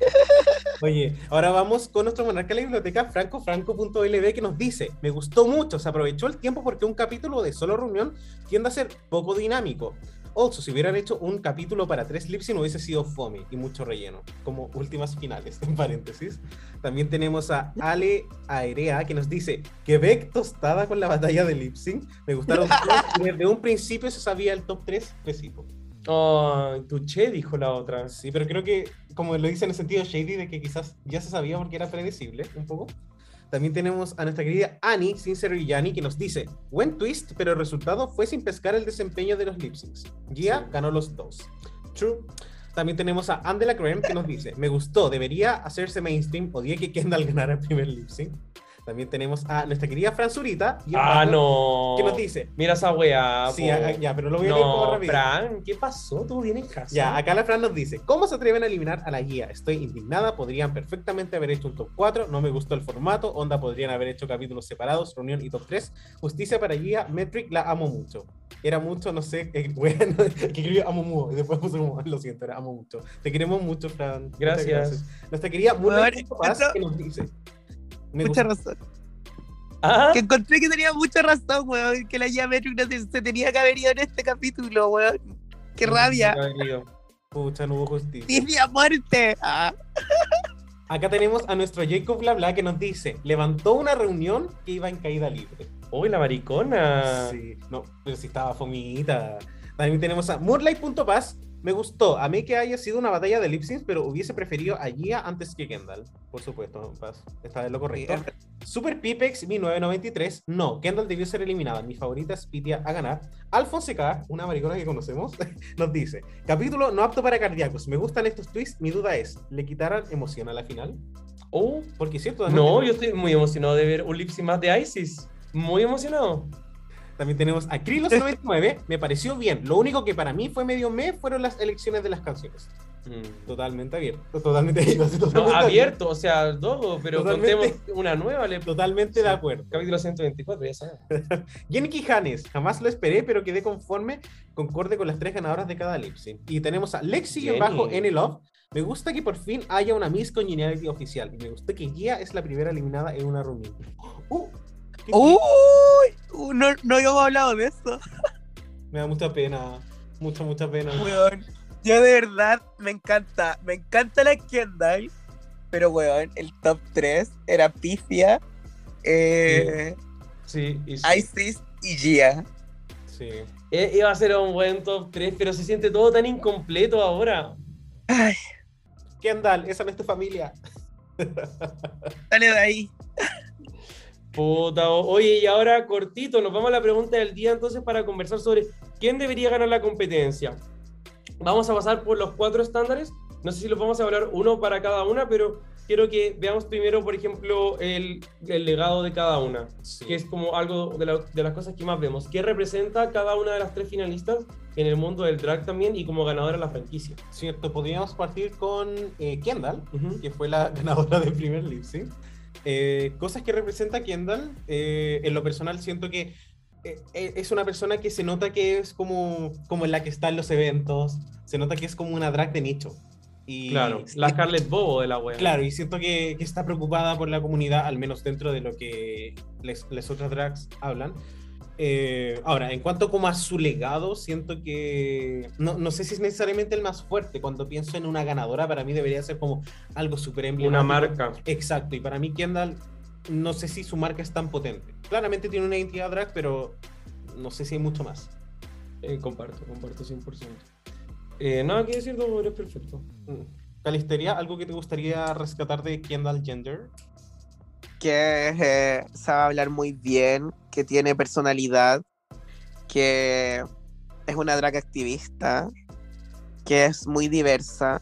Oye, ahora vamos con nuestro monarca de la biblioteca, francofranco.lb, que nos dice, me gustó mucho, se aprovechó el tiempo porque un capítulo de solo reunión tiende a ser poco dinámico. Also, si hubieran hecho un capítulo para tres lipsy no hubiese sido fome y mucho relleno, como últimas finales, en paréntesis. También tenemos a Ale Aerea, que nos dice, Quebec tostada con la batalla de lipsy. Me gustaron todos desde un principio se sabía el top 3 específico. Oh, Tuché dijo la otra. Sí, pero creo que, como lo dice en el sentido shady, de que quizás ya se sabía porque era predecible un poco. También tenemos a nuestra querida Annie, sin ser villani, que nos dice: Buen twist, pero el resultado fue sin pescar el desempeño de los lip syncs. Gia Sí. ganó los dos. True. También tenemos a Andela Creme, que nos dice: Me gustó, debería hacerse mainstream. Odié que Kendall ganara el primer lip sync. También tenemos a nuestra querida Franzurita. y Ah, no. Que nos dice: Mira esa wea. Sí, a- ya, pero lo voy a leer como No, rápido. Fran, ¿qué pasó? ¿Tú bien en casa? Ya, acá la Fran nos dice, ¿cómo se atreven a eliminar a la guía? Estoy indignada, podrían perfectamente haber hecho un top 4, no me gustó el formato, onda podrían haber hecho capítulos separados, reunión y top 3, justicia para guía, Metric la amo mucho. Era mucho, no sé, eh, bueno, que escribió amo mucho, y después puso como, lo siento, era amo mucho. Te queremos mucho, Fran. Muchas Gracias. Nuestra querida eso- que nos dice, me Mucha razón. Ah, Que encontré que tenía mucha razón, weón. Que la llave no se, se tenía que haber ido en este capítulo, weón. Qué rabia. querido. Pucha, no hubo justicia. Tibia muerte. Ah. Acá tenemos a nuestro Jacob Blabla que nos dice, levantó una reunión que iba en caída libre. Uy, la maricona. Sí, no, pero si estaba fomita. También tenemos a Moonlight.pass. Me gustó. A mí que haya sido una batalla de lip syncs, pero hubiese preferido a Gia antes que Kendall. Por supuesto. Está en lo correcto. Super Pipex 1993. No, Kendall debió ser eliminada. Mi favorita es Pitia a ganar. Alfonso K, una maricona que conocemos, nos dice: Capítulo no apto para cardíacos. Me gustan estos twists. Mi duda es: ¿le quitarán emoción a la final? Oh, Porque es cierto. no, yo estoy muy emocionado de ver un lip sync más de Isis. Muy emocionado. También tenemos a Krilos99. Me pareció bien. Lo único que para mí fue medio me fueron las elecciones de las canciones. Mm. Totalmente abierto. Totalmente, decir No, totalmente abierto, o sea, todo, pero Totalmente. contemos una nueva. Le... Totalmente de Sí. acuerdo. Capítulo 124, ya sabes. Jenny Quijanes, jamás lo esperé, pero quedé conforme, concorde con las tres ganadoras de cada lip sync. Y tenemos a Lexi Jenny. bajo N Love. Me gusta que por fin haya una Miss Congeniality oficial. Y me gusta que Gia es la primera eliminada en una reunión. Uh, Uy, uh, no, no habíamos hablado de eso. Me da mucha pena. Mucha, mucha pena. Weón, yo de verdad me encanta, me encanta la Kendall, pero weón, el top 3 era Pifia, eh, Sí, y sí. Isis y Gia. Sí. Eh, Iba a ser un buen top 3, pero se siente todo tan incompleto ahora. Ay, Kendall, esa no es tu familia. dale de ahí. Puta, oye, y ahora cortito, nos vamos a la pregunta del día entonces para conversar sobre quién debería ganar la competencia. Vamos a pasar por los cuatro estándares. No sé si los vamos a hablar uno para cada una, pero quiero que veamos primero, por ejemplo, el, el legado de cada una, Sí. que es como algo de, la- de las cosas que más vemos. ¿Qué representa cada una de las tres finalistas en el mundo del drag también y como ganadora de la franquicia? Cierto, podríamos partir con eh, Kendall, Ujú. que fue la ganadora del primer lip sync. Eh, cosas que representa Kendall, eh, en lo personal siento que eh, eh, es una persona que se nota que es como, como en la que está en los eventos, se nota que es como una drag de nicho. Y, Claro, la Scarlett Bobo de la wea. Claro, y siento que, que está preocupada por la comunidad, al menos dentro de lo que las otras drags hablan. Eh, ahora, en cuanto como a su legado, siento que no, no sé si es necesariamente el más fuerte. Cuando pienso en una ganadora, para mí debería ser como algo súper emblemático. Una marca. Exacto, y para mí Kendall, no sé si su marca es tan potente. Claramente tiene una identidad drag, pero no sé si hay mucho más. Eh, comparto, comparto 100%. Eh, nada que decir, no, eres perfecto. Mm. Calisteria, ¿algo que te gustaría rescatar de Kendall Gender? Que eh, sabe hablar muy bien, que tiene personalidad, que es una drag activista, que es muy diversa.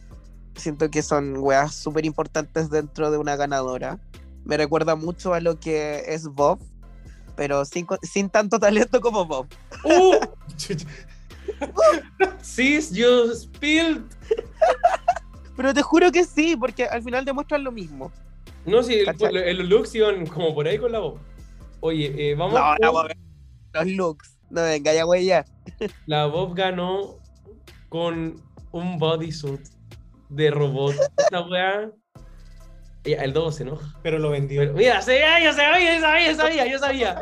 Siento que son weas súper importantes dentro de una ganadora. Me recuerda mucho a lo que es Bob, pero sin, sin tanto talento como Bob. ¡Uh! Sis, you spilled. Pero te juro que sí, porque al final demuestran lo mismo. No, sí, el, el- los looks iban como por ahí con la voz. Oye, eh, vamos No, la Bob- los looks. No venga ya, güey, ya. La Bob ganó con un bodysuit de robot. Esta weá. El dobo se enoja. Pero lo vendió. Pero, mira, sabía, yo sabía, yo sabía, yo sabía, yo sabía.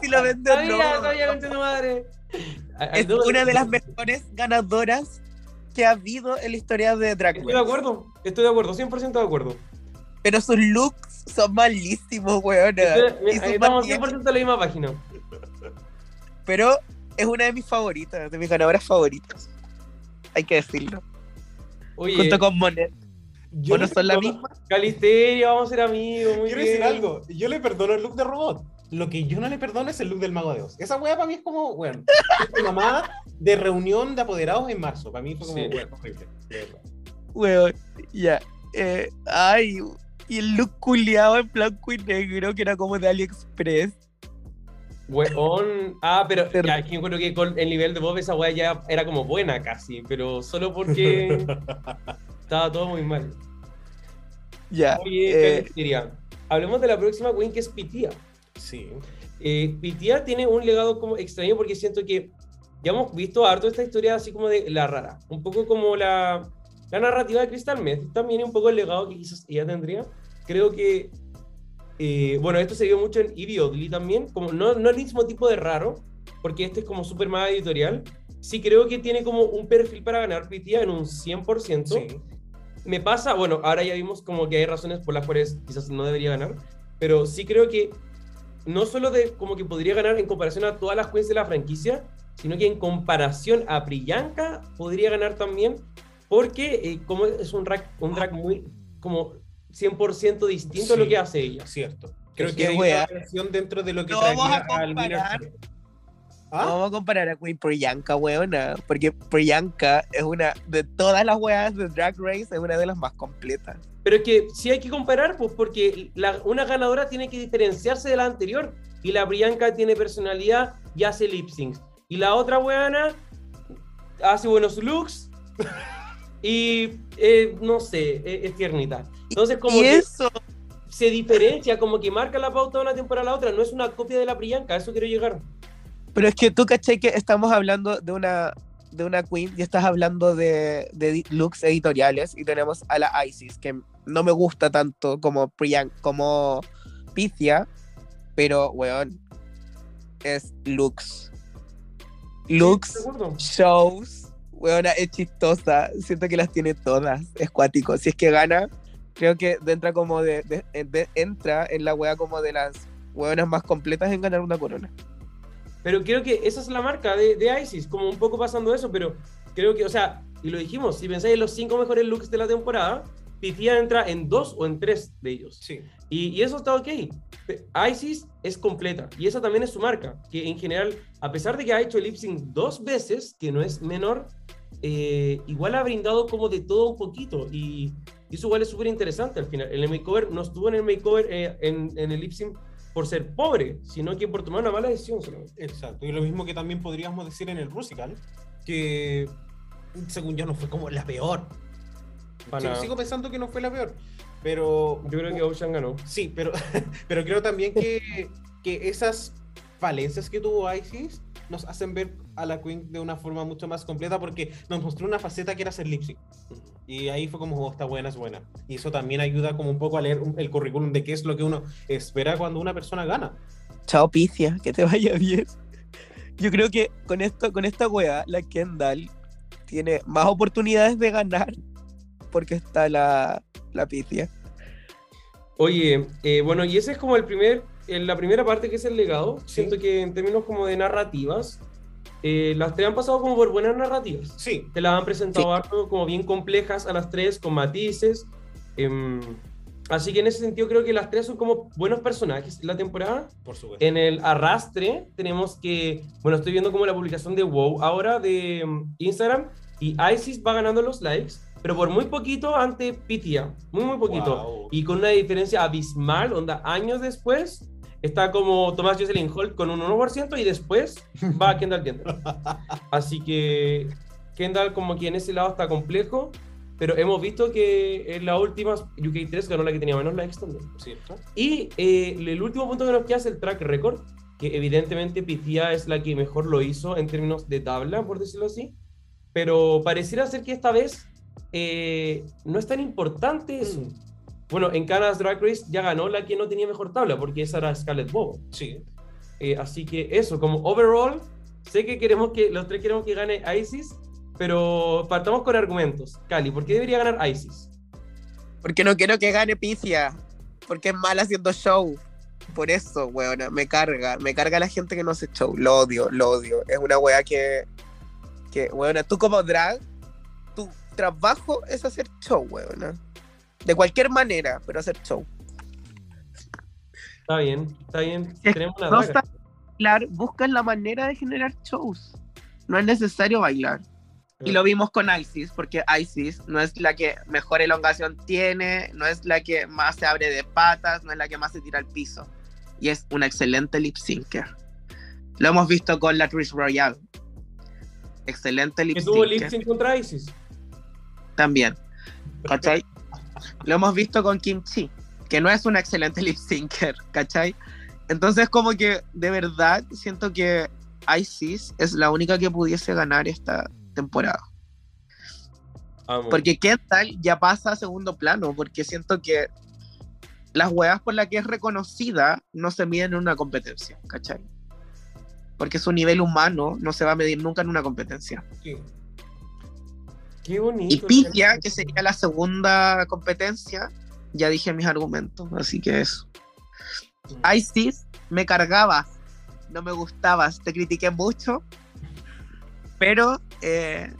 Si lo vende o Sabía, no. sabía, concha tu madre. Es una de las mejores ganadoras que ha habido en la historia de Drag Estoy de acuerdo, estoy de acuerdo, 100% de acuerdo. Pero sus looks son malísimos, weón. Sus Estamos maquillajes- 100% en la misma página. Pero es una de mis favoritas, de mis ganadoras favoritas. Hay que decirlo. Oye, Junto con Monet. Yo ¿O no son la misma? Calisteria, vamos a ser amigos. Muy Quiero bien. decir algo. Yo le perdono el look de robot. Lo que yo no le perdono es el look del mago de Oz. Esa wea para mí es como, bueno, es una mamá de reunión de apoderados en marzo. Para mí fue como, Sí. bueno, horrible. verdad. Weón, ya. Eh, ay, y el look culiado en blanco y negro, que era como de AliExpress. Weón. Ah, pero ya, es que con el nivel de Bob esa weá ya era como buena casi, pero solo porque estaba todo muy mal. Ya. Oye, eh, hablemos de la próxima queen que es Pitia. Sí. Eh, Pitia tiene un legado como extraño porque siento que ya hemos visto harto esta historia así como de la rara, un poco como la, la narrativa de Crystal Meth, también un poco el legado que quizás ella tendría. Creo que, eh, bueno, esto se vio mucho en Evie Oddly también, como no, no el mismo tipo de raro, porque este es como súper más editorial. Sí creo que tiene como un perfil para ganar Pitia en un 100%. Sí. Me pasa, bueno, ahora ya vimos como que hay razones por las cuales quizás no debería ganar, pero sí creo que no solo de como que podría ganar en comparación a todas las queens de la franquicia, sino que en comparación a Priyanka podría ganar también, porque eh, como es un drag, un drag muy como 100% distinto a lo que hace ella. Cierto. Creo que hay una relación dentro de lo que No vamos traía a al winner. comparar. ¿Ah? No vamos a comparar a Queen Priyanka, weona. Porque Priyanka es una de todas las weas de Drag Race, es una de las más completas. Pero es que sí hay que comparar, pues porque la- una ganadora tiene que diferenciarse de la anterior. Y la Priyanka tiene personalidad y hace lip syncs. Y la otra weana hace buenos looks y eh, no sé, es, es tiernita. Entonces, como y que eso, se diferencia, como que marca la pauta de una temporada a la otra. No es una copia de la Priyanka, a eso quiero llegar. pero es que tú caché que estamos hablando de una de una queen y estás hablando de, de looks editoriales y tenemos a la Isis que no me gusta tanto como Priyanka como Pythia pero weón es looks looks, shows, weona, es chistosa. Siento que las tiene todas. Es cuático. Si es que gana, creo que entra como de, de- de- entra en la wea como de las weonas más completas en ganar una corona. Pero creo que esa es la marca de, de ISIS, como un poco pasando eso, pero creo que, o sea, y lo dijimos, si pensáis en los cinco mejores looks de la temporada, Pifia entra en dos o en tres de ellos. Sí. Y, y eso está ok. ISIS es completa y esa también es su marca, que en general, a pesar de que ha hecho el lip sync dos veces, que no es menor, eh, igual ha brindado como de todo un poquito y, y eso igual es súper interesante al final. En el makeover no estuvo en el makeover eh, en, en el lip sync por ser pobre, sino que por tomar una mala decisión solamente. Exacto. Y lo mismo que también podríamos decir en el Rusical, que según yo no fue como la peor. Para sigo pensando que no fue la peor. Pero. Yo creo que Ocean ganó. Sí, pero, pero creo también que, que esas falencias que tuvo Isis nos hacen ver a la Queen de una forma mucho más completa porque nos mostró una faceta que era hacer lip sync. Y ahí fue como, oh, está buena, es buena. Y eso también ayuda como un poco a leer un- el currículum de qué es lo que uno espera cuando una persona gana. Chao, Picia, que te vaya bien. Yo creo que con esto, con esta wea, la Kendall tiene más oportunidades de ganar porque está la, la Picia. Oye, eh, bueno, y ese es como el primer, en la primera parte que es el legado. Siento que en términos como de narrativas, eh, las tres han pasado como por buenas narrativas. Sí, Te las han presentado Sí. como bien complejas a las tres, con matices. em, así que en ese sentido creo que las tres son como buenos personajes en la temporada. por supuesto. En el arrastre tenemos que, bueno, estoy viendo como la publicación de WoW ahora de mm, Instagram y ISIS va ganando los likes, pero por muy poquito ante Pitia, muy muy poquito. Wow. Y con una diferencia abismal, onda, años después, está como Tomás Jocelyn Holt con un 1% y después va Kendall Kendall. Así que Kendall como que en ese lado está complejo, pero hemos visto que en las últimas UK3 ganó la que tenía menos likes también. ¿Cierto? Y eh, el último punto que nos queda es el track record, que evidentemente Pitia es la que mejor lo hizo en términos de tabla, por decirlo así, pero pareciera ser que esta vez eh, no es tan importante eso. Mm. Bueno, en Canada's Drag Race ya ganó la que no tenía mejor tabla, porque esa era Scarlett Bobo. Sí. Eh, así que eso, como overall, sé que queremos que los tres queremos que gane ISIS, pero partamos con argumentos. Cali, ¿por qué debería ganar ISIS? Porque no quiero que gane Picia. Porque es mal haciendo show. Por eso, weona, me carga. Me carga la gente que no hace show. Lo odio, lo odio. Es una wea que. Que, weona, tú como drag, trabajo es hacer show, weona. De cualquier manera, pero hacer show. Está bien, está bien. Es- Tenemos una No está bailar, buscan la manera de generar shows. No es necesario bailar. Y lo vimos con Isis, porque Isis no es la que mejor elongación tiene, no es la que más se abre de patas, no es la que más se tira al piso. Y es una excelente lip syncer. Lo hemos visto con la Trish Royale. Excelente lip que tuvo lip sync contra ISIS. También. ¿Cachai? Lo hemos visto con Kim Chi, que no es una excelente lip syncer, ¿cachai? Entonces, como que de verdad siento que Isis es la única que pudiese ganar esta temporada. Amo. Porque Kendall ya pasa a segundo plano, porque siento que las weas por las que es reconocida no se miden en una competencia, ¿cachai? Porque su nivel humano no se va a medir nunca en una competencia. sí. Qué bonito. Y Pitia, que sería la segunda competencia, ya dije mis argumentos, así que eso. Isis, me cargabas, no me gustabas, te critiqué mucho, pero eh,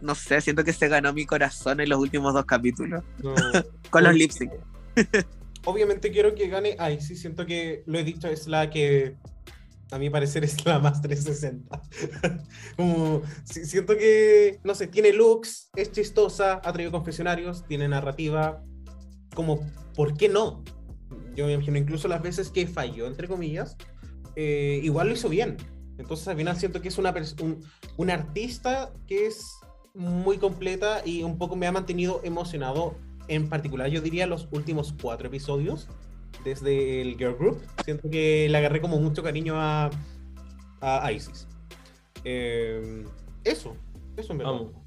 no sé, siento que se ganó mi corazón en los últimos dos capítulos, No. con los lip sync. Obviamente quiero que gane Isis. Siento que lo he dicho, es la que a mi parecer es la más 360. Como si- siento que, no sé, tiene looks, es chistosa, ha traído confesionarios, tiene narrativa. Como, ¿por qué no? Yo me imagino incluso las veces que falló, entre comillas, eh, igual lo hizo bien. Entonces al final siento que es una, un, artista que es muy completa y un poco me ha mantenido emocionado. En particular, yo diría los últimos cuatro episodios desde el Girl Group. Siento que le agarré como mucho cariño a, a Isis. Eh, eso, eso en verdad. Amo.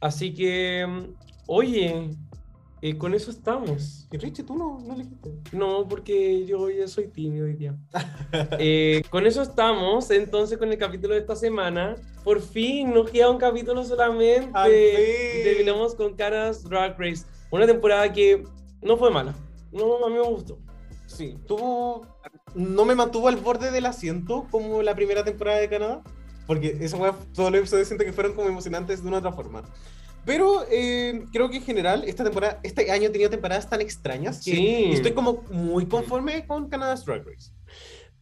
Así que, oye, Eh, con eso estamos. Y Richie, tú no, no elegiste. No, porque yo ya soy tímido hoy día. Eh, con eso estamos, entonces, con el capítulo de esta semana. Por fin, nos queda un capítulo solamente. Terminamos con Caras Drag Race. Una temporada que no fue mala. No, a mí me gustó. Sí, tuvo. No me mantuvo al borde del asiento como la primera temporada de Canadá. Porque esa weá, todos los episodios siento que fueron como emocionantes de una otra forma. Pero eh, creo que en general, esta temporada, este año he tenido temporadas tan extrañas que Sí. estoy como muy conforme con Canada's Drag Race.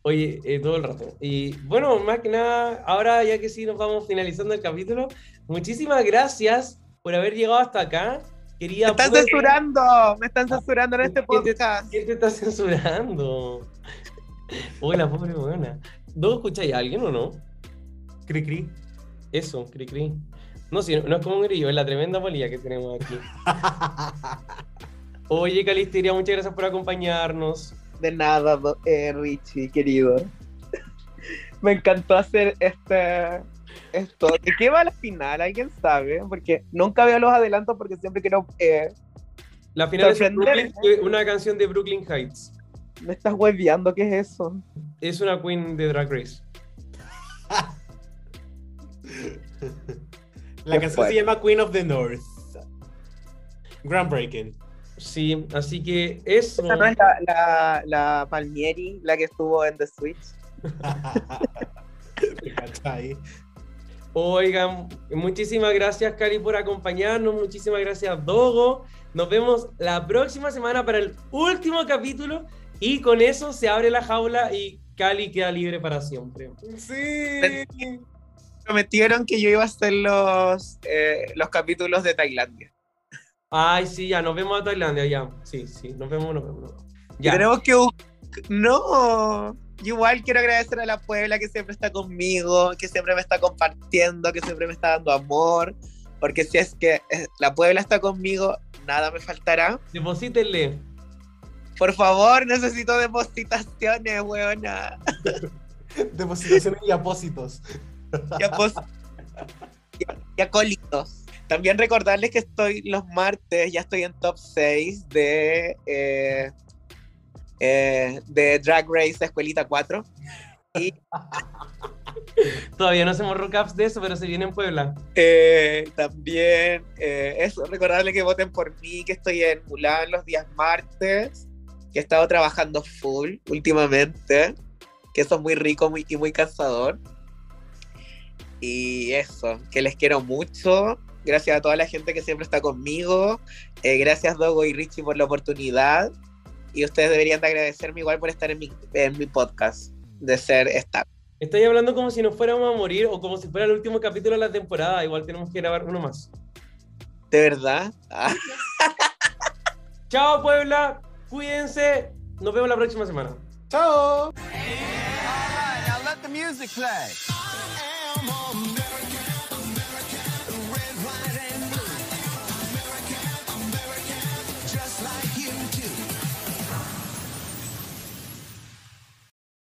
Oye, eh, todo el rato. Y bueno, más que nada, ahora ya que sí nos vamos finalizando el capítulo, muchísimas gracias por haber llegado hasta acá. Quería Me están poder- censurando, me están censurando en este ¿Quién te- podcast. ¿Quién te está censurando? Uy, la pobre buena. ¿No escucháis a alguien o no? Cri cri. Eso, cri cri. No, sí, no es como un grillo, es la tremenda polilla que tenemos aquí. Oye, Calisteria, muchas gracias por acompañarnos. De nada, eh, Richie, querido. Me encantó hacer este esto. ¿De qué va la final? ¿Alguien sabe? Porque nunca veo los adelantos porque siempre quiero. eh, La final es. Brooklyn- una canción de Brooklyn Heights. me estás hueveando, ¿qué es eso? Es una queen de Drag Race. La canción se llama Queen of the North. Groundbreaking. Sí, así que eso. Esa no es la, la, la Palmieri, la que estuvo en The Switch. ¿Cachai? Oigan, muchísimas gracias, Cali, por acompañarnos. Muchísimas gracias, Dogo. Nos vemos la próxima semana para el último capítulo. Y con eso se abre la jaula y Cali queda libre para siempre. Sí. Prometieron que yo iba a hacer los, eh, los capítulos de Tailandia. Ay, sí, ya, nos vemos a Tailandia, ya. Sí, sí, nos vemos, nos vemos. nos vemos. Y Ya. tenemos que. No. Yo igual quiero agradecer a la Puebla que siempre está conmigo, que siempre me está compartiendo, que siempre me está dando amor. Porque si es que eh, la Puebla está conmigo, nada me faltará. Deposítenle. Por favor, necesito depositaciones, weona. Depositaciones y apósitos. Y, apos- y- y acólitos. También recordarles que estoy los martes, ya estoy en top 6 de, eh, eh, de Drag Race Escuelita 4. Y Todavía no hacemos recaps de eso, pero se viene en Puebla. Eh, también eh, eso, recordarles que voten por mí, que estoy en Mulan los días martes, que he estado trabajando full últimamente, que eso es muy rico muy, y muy cansador. Y eso, que les quiero mucho. Gracias a toda la gente que siempre está conmigo. Eh, gracias Dogo y Richie por la oportunidad. Y ustedes deberían de agradecerme igual por estar en mi, en mi podcast, de ser staff. Estoy hablando como si nos fuéramos a morir o como si fuera el último capítulo de la temporada. Igual tenemos que grabar uno más. ¿De verdad? Ah. Chao, Puebla. Cuídense. Nos vemos la próxima semana. ¡Chao!